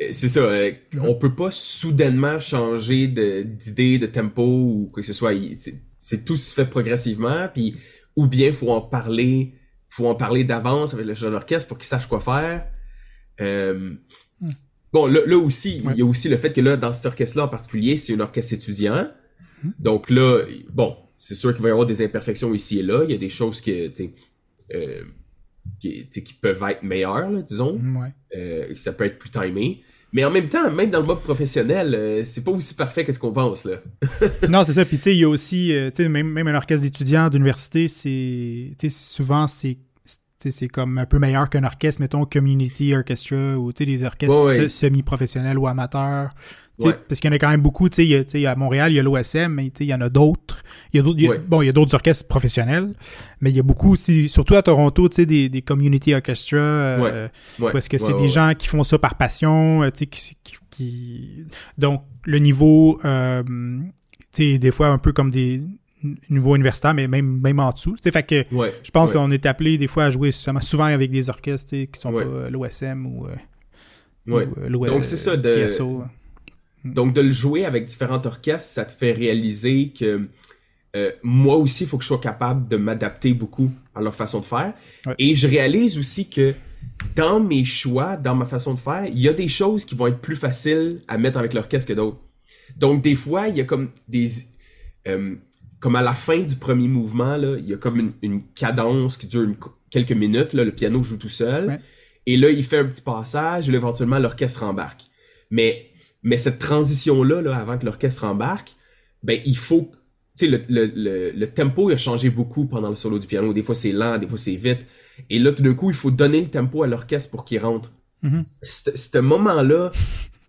euh, c'est ça. euh, Mhm. On peut pas soudainement changer de- d'idée, de, tempo ou quoi que ce soit. C'est tout se fait progressivement. Puis ou bien faut en parler, faut en parler d'avance avec le chef d'orchestre pour qu'il sache quoi faire. Euh, bon, là, là aussi, il y a aussi le fait que là, dans cet orchestre-là en particulier, c'est un orchestre étudiant. Mhm. Donc là, bon, c'est sûr qu'il va y avoir des imperfections ici et là. Il y a des choses que, euh, qui, qui, peuvent être meilleures, disons. Ouais. Euh, ça peut être plus timé. Mais en même temps, même dans le mode professionnel, euh, c'est pas aussi parfait que ce qu'on pense, là. non, c'est ça. Puis tu sais, il y a aussi, euh, tu sais, même, même un orchestre d'étudiants d'université, c'est, tu sais, souvent, c'est c'est comme un peu meilleur qu'un orchestre, mettons, community orchestra ou des orchestres semi-professionnels ou amateurs. Parce qu'il y en a quand même beaucoup, tu sais, à Montréal, il y a l'OSM, mais il y en a d'autres. Il y a d'autres, bon, il y a d'autres orchestres professionnels, mais il y a beaucoup aussi, surtout à Toronto, tu sais, des, des community orchestra, euh, parce que c'est des gens qui font ça par passion, euh, tu sais, qui, qui, donc le niveau, euh, tu sais, des fois un peu comme des niveaux universitaires, mais même, même en dessous. Tu sais, fait que je pense qu'on est appelé des fois à jouer souvent avec des orchestres, qui sont pas l'OSM ou, euh, ou Donc c'est ça de... Mm. Donc, de le jouer avec différents orchestres, ça te fait réaliser que euh, moi aussi, il faut que je sois capable de m'adapter beaucoup à leur façon de faire. Et je réalise aussi que dans mes choix, dans ma façon de faire, il y a des choses qui vont être plus faciles à mettre avec l'orchestre que d'autres. Donc, des fois, il y a comme des... Euh, comme à la fin du premier mouvement, là, il y a comme une, cadence qui dure quelques minutes. Là, le piano joue tout seul. Et là, il fait un petit passage. Et là, éventuellement, l'orchestre embarque. Mais mais cette transition-là, là, avant que l'orchestre embarque, ben, il faut. Tu sais, le, le, le, tempo il a changé beaucoup pendant le solo du piano. Des fois, c'est lent, des fois, c'est vite. Et là, tout d'un coup, il faut donner le tempo à l'orchestre pour qu'il rentre. Mm Ce moment-là,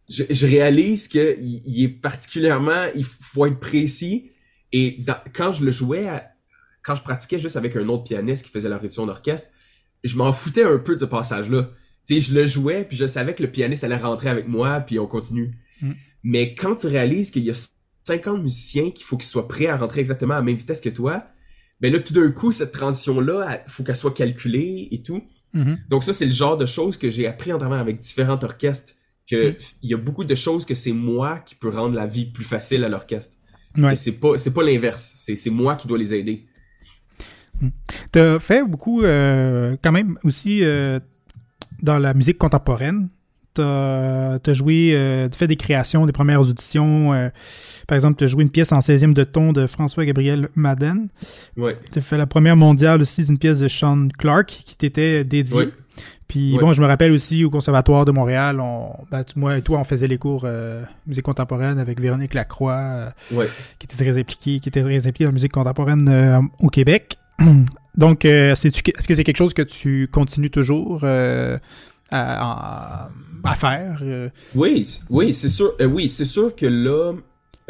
je, je, réalise qu'il il est particulièrement. Il faut être précis. Et quand je le jouais, quand je pratiquais juste avec un autre pianiste qui faisait la réduction d'orchestre, je m'en foutais un peu de ce passage-là. Tu sais, je le jouais, puis je savais que le pianiste allait rentrer avec moi, puis on continue. Mm. Mais quand tu réalises qu'il y a 50 musiciens qu'il faut qu'ils soient prêts à rentrer exactement à la même vitesse que toi, ben là, tout d'un coup, cette transition-là, il faut qu'elle soit calculée et tout. Mm-hmm. Donc ça, c'est le genre de choses que j'ai appris en travaillant avec différents orchestres, que mm. il y a beaucoup de choses que c'est moi qui peux rendre la vie plus facile à l'orchestre. Ouais. C'est pas, c'est pas l'inverse. C'est, moi qui dois les aider. Mm. Tu as fait beaucoup, euh, quand même, aussi euh, dans la musique contemporaine t'as as joué, euh, fait des créations, des premières auditions. Euh, par exemple, tu as joué une pièce en 16e de ton de François-Gabriel Madden. Ouais. Tu as fait la première mondiale aussi d'une pièce de Sean Clark qui t'était dédiée. Puis bon, je me rappelle aussi au Conservatoire de Montréal, on, ben, moi et toi, on faisait les cours euh, musique contemporaine avec Véronique Lacroix, qui était très impliquée, qui était très impliquée dans la musique contemporaine au Québec. Donc, est-ce que c'est quelque chose que tu continues toujours à, à faire. Euh. Oui, oui, c'est sûr. Euh, oui, c'est sûr que là,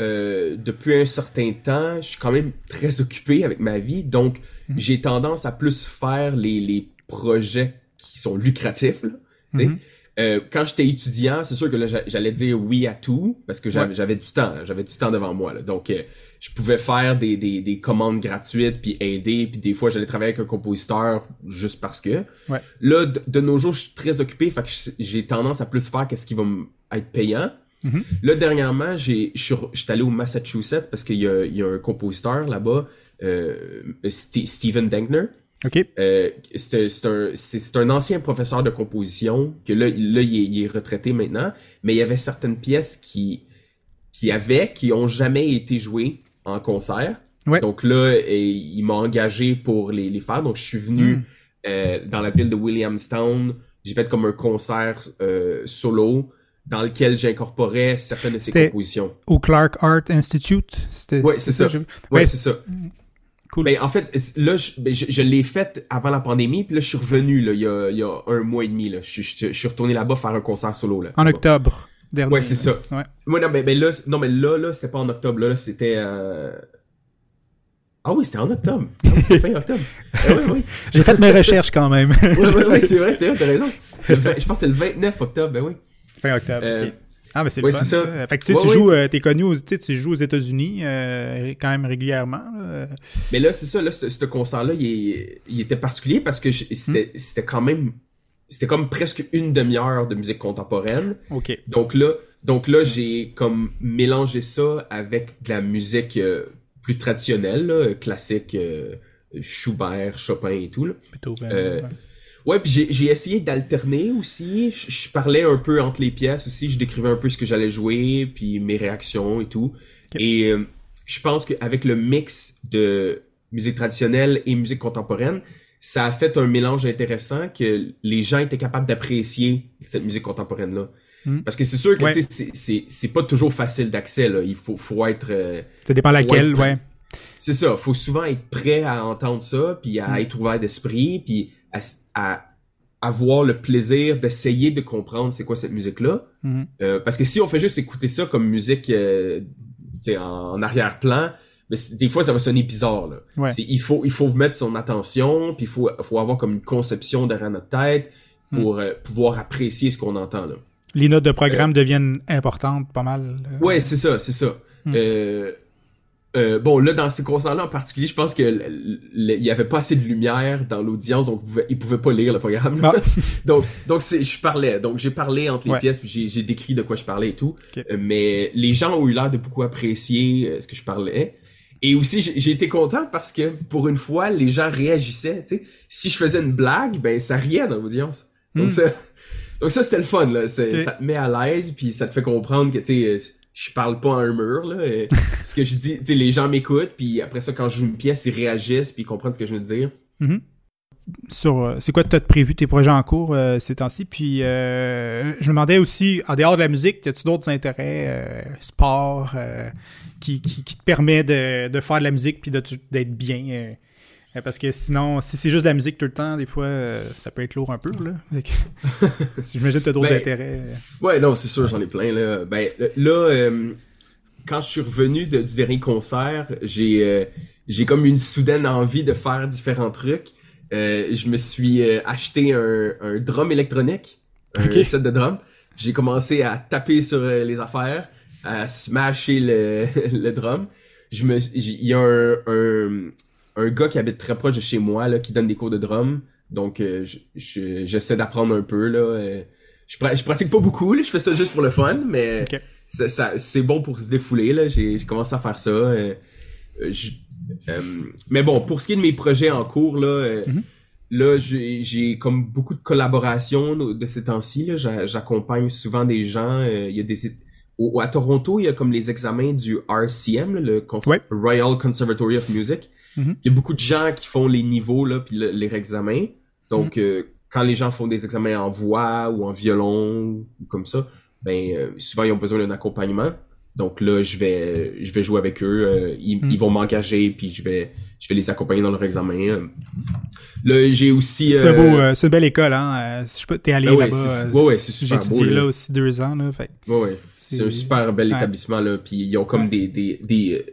euh, depuis un certain temps, je suis quand même très occupé avec ma vie, donc mhm. j'ai tendance à plus faire les, les projets qui sont lucratifs. Là, mhm. Euh, quand j'étais étudiant, c'est sûr que là, j'allais dire oui à tout parce que j'avais du temps, j'avais du temps devant moi. Là. Donc, euh, je pouvais faire des, des, des, commandes gratuites puis aider, puis des fois j'allais travailler avec un compositeur juste parce que. Là, de, nos jours, je suis très occupé, fait que j'ai tendance à plus faire qu'est-ce qui va être payant. Mm-hmm. Là, dernièrement, j'ai, je suis allé au Massachusetts parce qu'il y a, y a un compositeur là-bas, euh, Steven Denkner, OK. Euh, c'est un, un, ancien professeur de composition que là, là il, est, retraité maintenant, mais il y avait certaines pièces qui, qui avaient, qui ont jamais été jouées en concert. Donc là, il m'a engagé pour les, les, faire. Donc je suis venu hmm. euh, dans la ville de Williamstown. J'ai fait comme un concert euh, solo dans lequel j'incorporais certaines de ses compositions. Au Clark Art Institute? Oui, c'est ça. Ouais, c'est ça. Ben, en fait, là, ben, je, je, l'ai fait avant la pandémie, puis là, je suis revenu là, il, y a, il y a un mois et demi. Là. Je, je, suis retourné là-bas faire un concert solo. Là, en octobre dernier. Ouais, c'est ça. Ouais. non, mais, là, non, mais là, là c'était pas en octobre. Là, là c'était... Euh... Ah oui, c'était en octobre. Ah, oui, c'était fin octobre. ah, oui, oui. J'ai fait mes recherches quand même. oui, oui, oui, c'est vrai, c'est vrai, t'as raison. je pense que c'est le 29 octobre, ben oui. Fin octobre, euh, ah, mais c'est le fun, ça. Fait que tu, tu joues, euh, t'es connu aux, tu joues aux États-Unis euh, quand même régulièrement. Mais là, c'est ça, là, ce, concert-là, il, il, était particulier parce que c'était, c'était quand même, c'était comme presque une demi-heure de musique contemporaine. OK. Donc là, donc là, j'ai comme mélangé ça avec de la musique euh, plus traditionnelle, là, classique, Schubert, Chopin et tout. Là. Ouais, puis j'ai essayé d'alterner aussi. Je, parlais un peu entre les pièces aussi. Je décrivais un peu ce que j'allais jouer, puis mes réactions et tout. Et euh, je pense qu'avec le mix de musique traditionnelle et musique contemporaine, ça a fait un mélange intéressant que les gens étaient capables d'apprécier cette musique contemporaine-là. Hmm. Parce que c'est sûr que c'est pas toujours facile d'accès. Il faut, faut être. Euh, ça dépend laquelle, ouais. C'est ça. faut souvent être prêt à entendre ça, puis à hmm. être ouvert d'esprit, puis à, avoir le plaisir d'essayer de comprendre c'est quoi cette musique-là. Hmm. Euh, parce que si on fait juste écouter ça comme musique euh, en, arrière-plan, mais des fois ça va sonner bizarre. Là. Il, faut, il faut mettre son attention, puis il faut, faut avoir comme une conception derrière notre tête pour pouvoir apprécier ce qu'on entend. Là les notes de programme euh, deviennent importantes pas mal. Euh. Ouais, c'est ça, c'est ça. Hmm. Euh, bon, là, dans ces concerts-là en particulier, je pense que il y avait pas assez de lumière dans l'audience, donc ils pouvaient pas lire le programme. Ah. donc, donc je parlais. Donc, j'ai parlé entre les pièces, puis j'ai décrit de quoi je parlais et tout. mais les gens ont eu l'air de beaucoup apprécier ce que je parlais. Et aussi, j'ai été content parce que, pour une fois, les gens réagissaient. sais Si je faisais une blague, ben ça riait dans l'audience. Donc, hmm. ça donc ça, c'était le fun, là. Ça te met à l'aise, puis ça te fait comprendre que, tu sais, je parle pas à un mur, là. ce que je dis, tu sais, les gens m'écoutent, puis après ça, quand je joue une pièce, ils réagissent, puis ils comprennent ce que je veux dire. Mm-hmm. Sur, euh, c'est quoi tu as prévu tes projets en cours euh, ces temps-ci? Puis euh, je me demandais aussi, en dehors de la musique, as-tu d'autres intérêts, sport, qui, qui, qui, te permet de, de, faire de la musique puis d'être bien parce que sinon, si c'est juste de la musique tout le temps, des fois, ça peut être lourd un peu. Là. si j'imagine que tu as d'autres ben, intérêts. Ouais, non, c'est sûr, j'en ai plein. Là, ben, là quand je suis revenu du dernier concert, j'ai j'ai comme une soudaine envie de faire différents trucs. Je me suis acheté un, un, drum électronique, un set de drum. J'ai commencé à taper sur les affaires, à smasher le, le drum. Je me, il y a un un gars qui habite très proche de chez moi, là, qui donne des cours de drum. Donc, euh, j'essaie d'apprendre un peu, là. Euh, je, je, pratique pas beaucoup, là, je fais ça juste pour le fun, mais ça, c'est bon pour se défouler, là. J'ai commencé à faire ça. Euh, mais bon, pour ce qui est de mes projets en cours, là, mm-hmm. là j'ai comme beaucoup de collaborations de ces temps-ci. J'accompagne souvent des gens. Il y a des à Toronto, il y a comme les examens du RCM, le Royal Conservatory of Music. Mhm. Il y a beaucoup de gens qui font les niveaux, là, puis les examens. Donc, mhm. euh, quand les gens font des examens en voix ou en violon ou comme ça, ben euh, souvent ils ont besoin d'un accompagnement. Donc là, je vais je vais jouer avec eux. Euh, ils, ils, vont m'engager puis je vais je vais les accompagner dans leur examen. Là, j'ai aussi. C'est beau, c'est une belle école, hein. T'es allé ben là-bas. Ouais, ouais, c'est super beau. J'ai là. aussi deux ans, là. Fait. Ouais, ouais. C'est un super bel établissement là. Puis ils ont comme des, des, des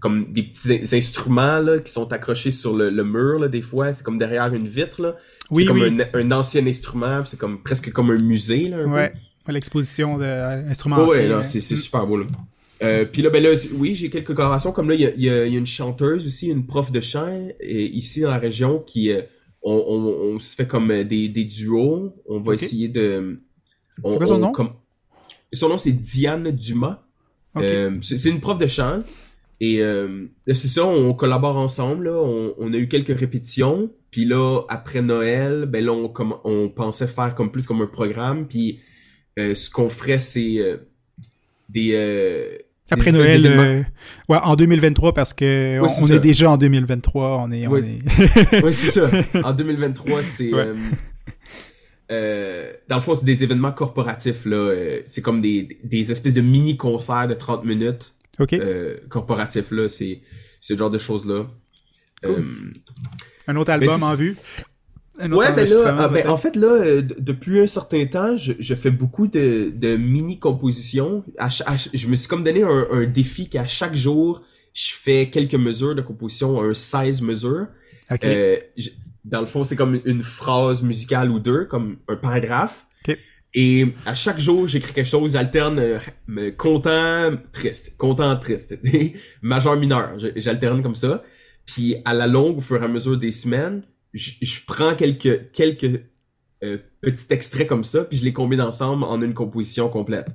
comme des petits instruments là, qui sont accrochés sur le, mur là, des fois. C'est comme derrière une vitre. Là. Oui, c'est comme Un, ancien instrument. C'est comme presque comme un musée. Là, ouais. L'exposition d'instruments ouais, Ouais, c'est, mm. super beau. Là. Euh, puis là, ben là, oui, j'ai quelques collaborations. Comme là, il y a, une chanteuse aussi, une prof de chant et, ici dans la région qui... Euh, on, se fait comme euh, des, des duos. On va essayer de... c'est quoi son nom? Son nom, c'est Diane Dumas. c'est une prof de chant. Et euh, c'est ça, on collabore ensemble. On, a eu quelques répétitions. Puis là, après Noël, ben là, on, on pensait faire comme plus comme un programme. Puis euh, ce qu'on ferait, c'est euh, des... après Noël, ouais, en 2023, parce que on, est déjà en 2023. On est, oui, c'est ça. En 2023, c'est... dans le fond, c'est des événements corporatifs. là. c'est comme des, des espèces de mini-concerts de 30 minutes euh, corporatif là, c'est ce genre de choses là. Euh, un autre album en vue? Ouais, ben là, ah, ben, en fait là, euh, depuis un certain temps, je, fais beaucoup de, de mini compositions. je me suis comme donné un, défi qu'à chaque jour, je fais quelques mesures de composition, un 16 mesures. dans le fond, c'est comme une phrase musicale ou deux, comme un paragraphe. Et à chaque jour, j'écris quelque chose, j'alterne euh, content, triste, content, triste, majeur, mineur, j'alterne comme ça. Puis à la longue, au fur et à mesure des semaines, je prends quelques quelques euh, petits extraits comme ça, puis je les combine ensemble en une composition complète.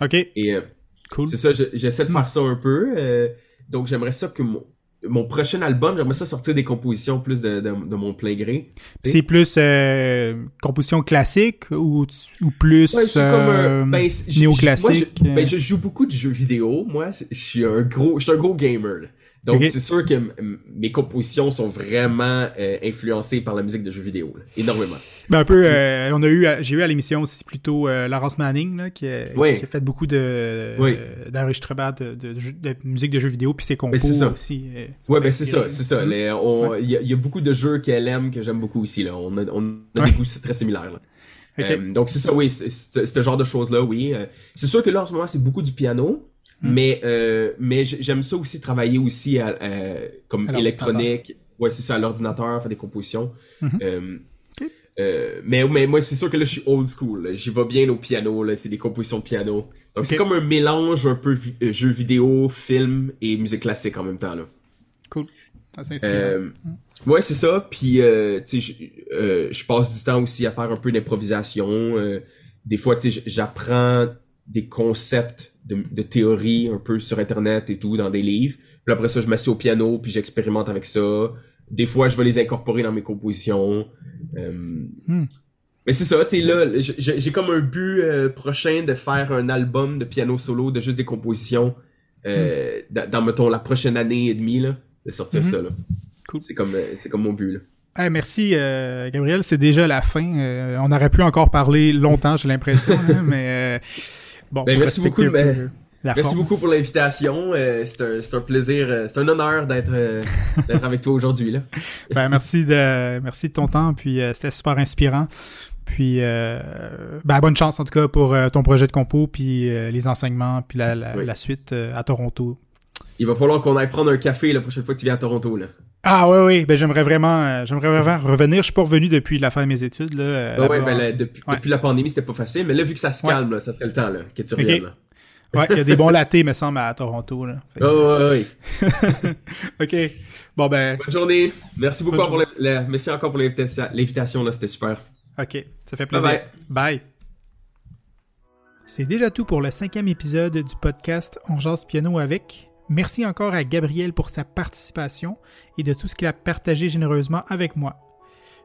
Ok. Et euh, cool. C'est ça, j'essaie de faire ça un peu. donc j'aimerais ça que mon mon prochain album, j'aimerais ça sortir des compositions plus de, de, mon plein gré. C'est plus euh, composition classique ou, ou plus euh, ben, néoclassique? ben, je joue beaucoup de jeux vidéo. Moi, je suis un gros, je suis un gros gamer. Donc, c'est sûr que mes compositions sont vraiment euh, influencées par la musique de jeux vidéo, énormément. Ben, un peu, euh, on a eu, j'ai eu à l'émission aussi plutôt euh, Laurence Manning, là, qui, a, fait beaucoup de, d'enregistrements de, de, musique de jeux vidéo, puis ses compos ben, aussi. ouais, ben c'est ça, c'est ça. Il y, a beaucoup de jeux qu'elle aime que j'aime beaucoup aussi, là. On a, on a des goûts très similaires, là. donc c'est ça, oui, c'est ce genre de choses-là, oui. c'est sûr que là, en ce moment, c'est beaucoup du piano. Hmm. Mais, euh, mais j'aime ça aussi travailler aussi à, comme électronique. Ouais, c'est ça, à l'ordinateur, faire des compositions. Mhm. Euh, euh, mais, mais moi, c'est sûr que là, je suis old school. J'y vais bien au piano. Là, c'est des compositions de piano. Donc, c'est comme un mélange un peu jeux jeu vidéo, film et musique classique en même temps. Là. Cool. Euh, ouais, c'est ça. Puis, tu sais, je passe du temps aussi à faire un peu d'improvisation. des fois, tu sais, j'apprends des concepts de, théorie un peu sur Internet et tout, dans des livres. Puis après ça, je m'assieds au piano, puis j'expérimente avec ça. Des fois, je vais les incorporer dans mes compositions. Euh, hmm. Mais c'est ça, tu sais, là, j'ai comme un but euh, prochain de faire un album de piano solo, de juste des compositions, euh, hmm. dans, mettons, la prochaine année et demie, là, de sortir hmm. ça, là. Cool. C'est comme, c'est comme mon but, là. merci Gabriel, c'est déjà la fin. on aurait pu encore parler longtemps, j'ai l'impression, mais Bon, ben, merci beaucoup. Ben, merci beaucoup pour l'invitation. Euh, c'est un, plaisir, euh, c'est un honneur d'être euh, avec toi aujourd'hui. Là. ben, merci, de, merci de ton temps. Puis c'était super inspirant. Puis ben, bonne chance en tout cas pour ton projet de compo, puis les enseignements, puis la, la, suite à Toronto. Il va falloir qu'on aille prendre un café la prochaine fois que tu viens à Toronto. Là. Ah oui, oui, ben j'aimerais vraiment, j'aimerais vraiment revenir. Je suis pas revenu depuis la fin de mes études. Là, ouais, ben, depuis, depuis, la pandémie, c'était pas facile. Mais là, vu que ça se calme, là, ça serait le temps là, que tu reviennes. Ouais, il y a des bons latés, me semble, à Toronto. Là. Oh, oui, oui. OK. Bon, ben. Bonne journée. Merci beaucoup pour Merci encore pour l'invitation. C'était super. OK. Ça fait plaisir. Bye. Bye. C'est déjà tout pour le cinquième épisode du podcast On jase piano avec. Merci encore à Gabriel pour sa participation et de tout ce qu'il a partagé généreusement avec moi.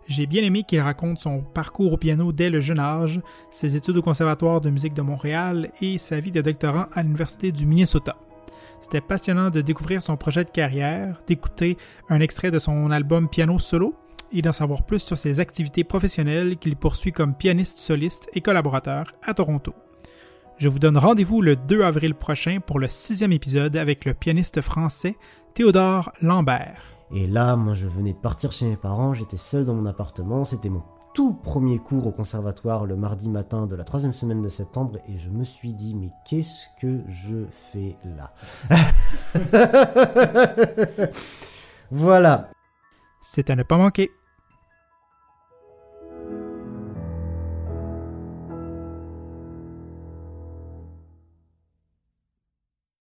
J'ai bien aimé qu'il raconte son parcours au piano dès le jeune âge, ses études au Conservatoire de musique de Montréal et sa vie de doctorant à l'Université du Minnesota. C'était passionnant de découvrir son projet de carrière, d'écouter un extrait de son album Piano Solo et d'en savoir plus sur ses activités professionnelles qu'il poursuit comme pianiste soliste et collaborateur à Toronto. Je vous donne rendez-vous le 2 avril prochain pour le sixième épisode avec le pianiste français Théodore Lambert. Et là, moi, je venais de partir chez mes parents, j'étais seul dans mon appartement, c'était mon tout premier cours au conservatoire le mardi matin de la troisième semaine de septembre et je me suis dit mais qu'est-ce que je fais là Voilà. C'est à ne pas manquer.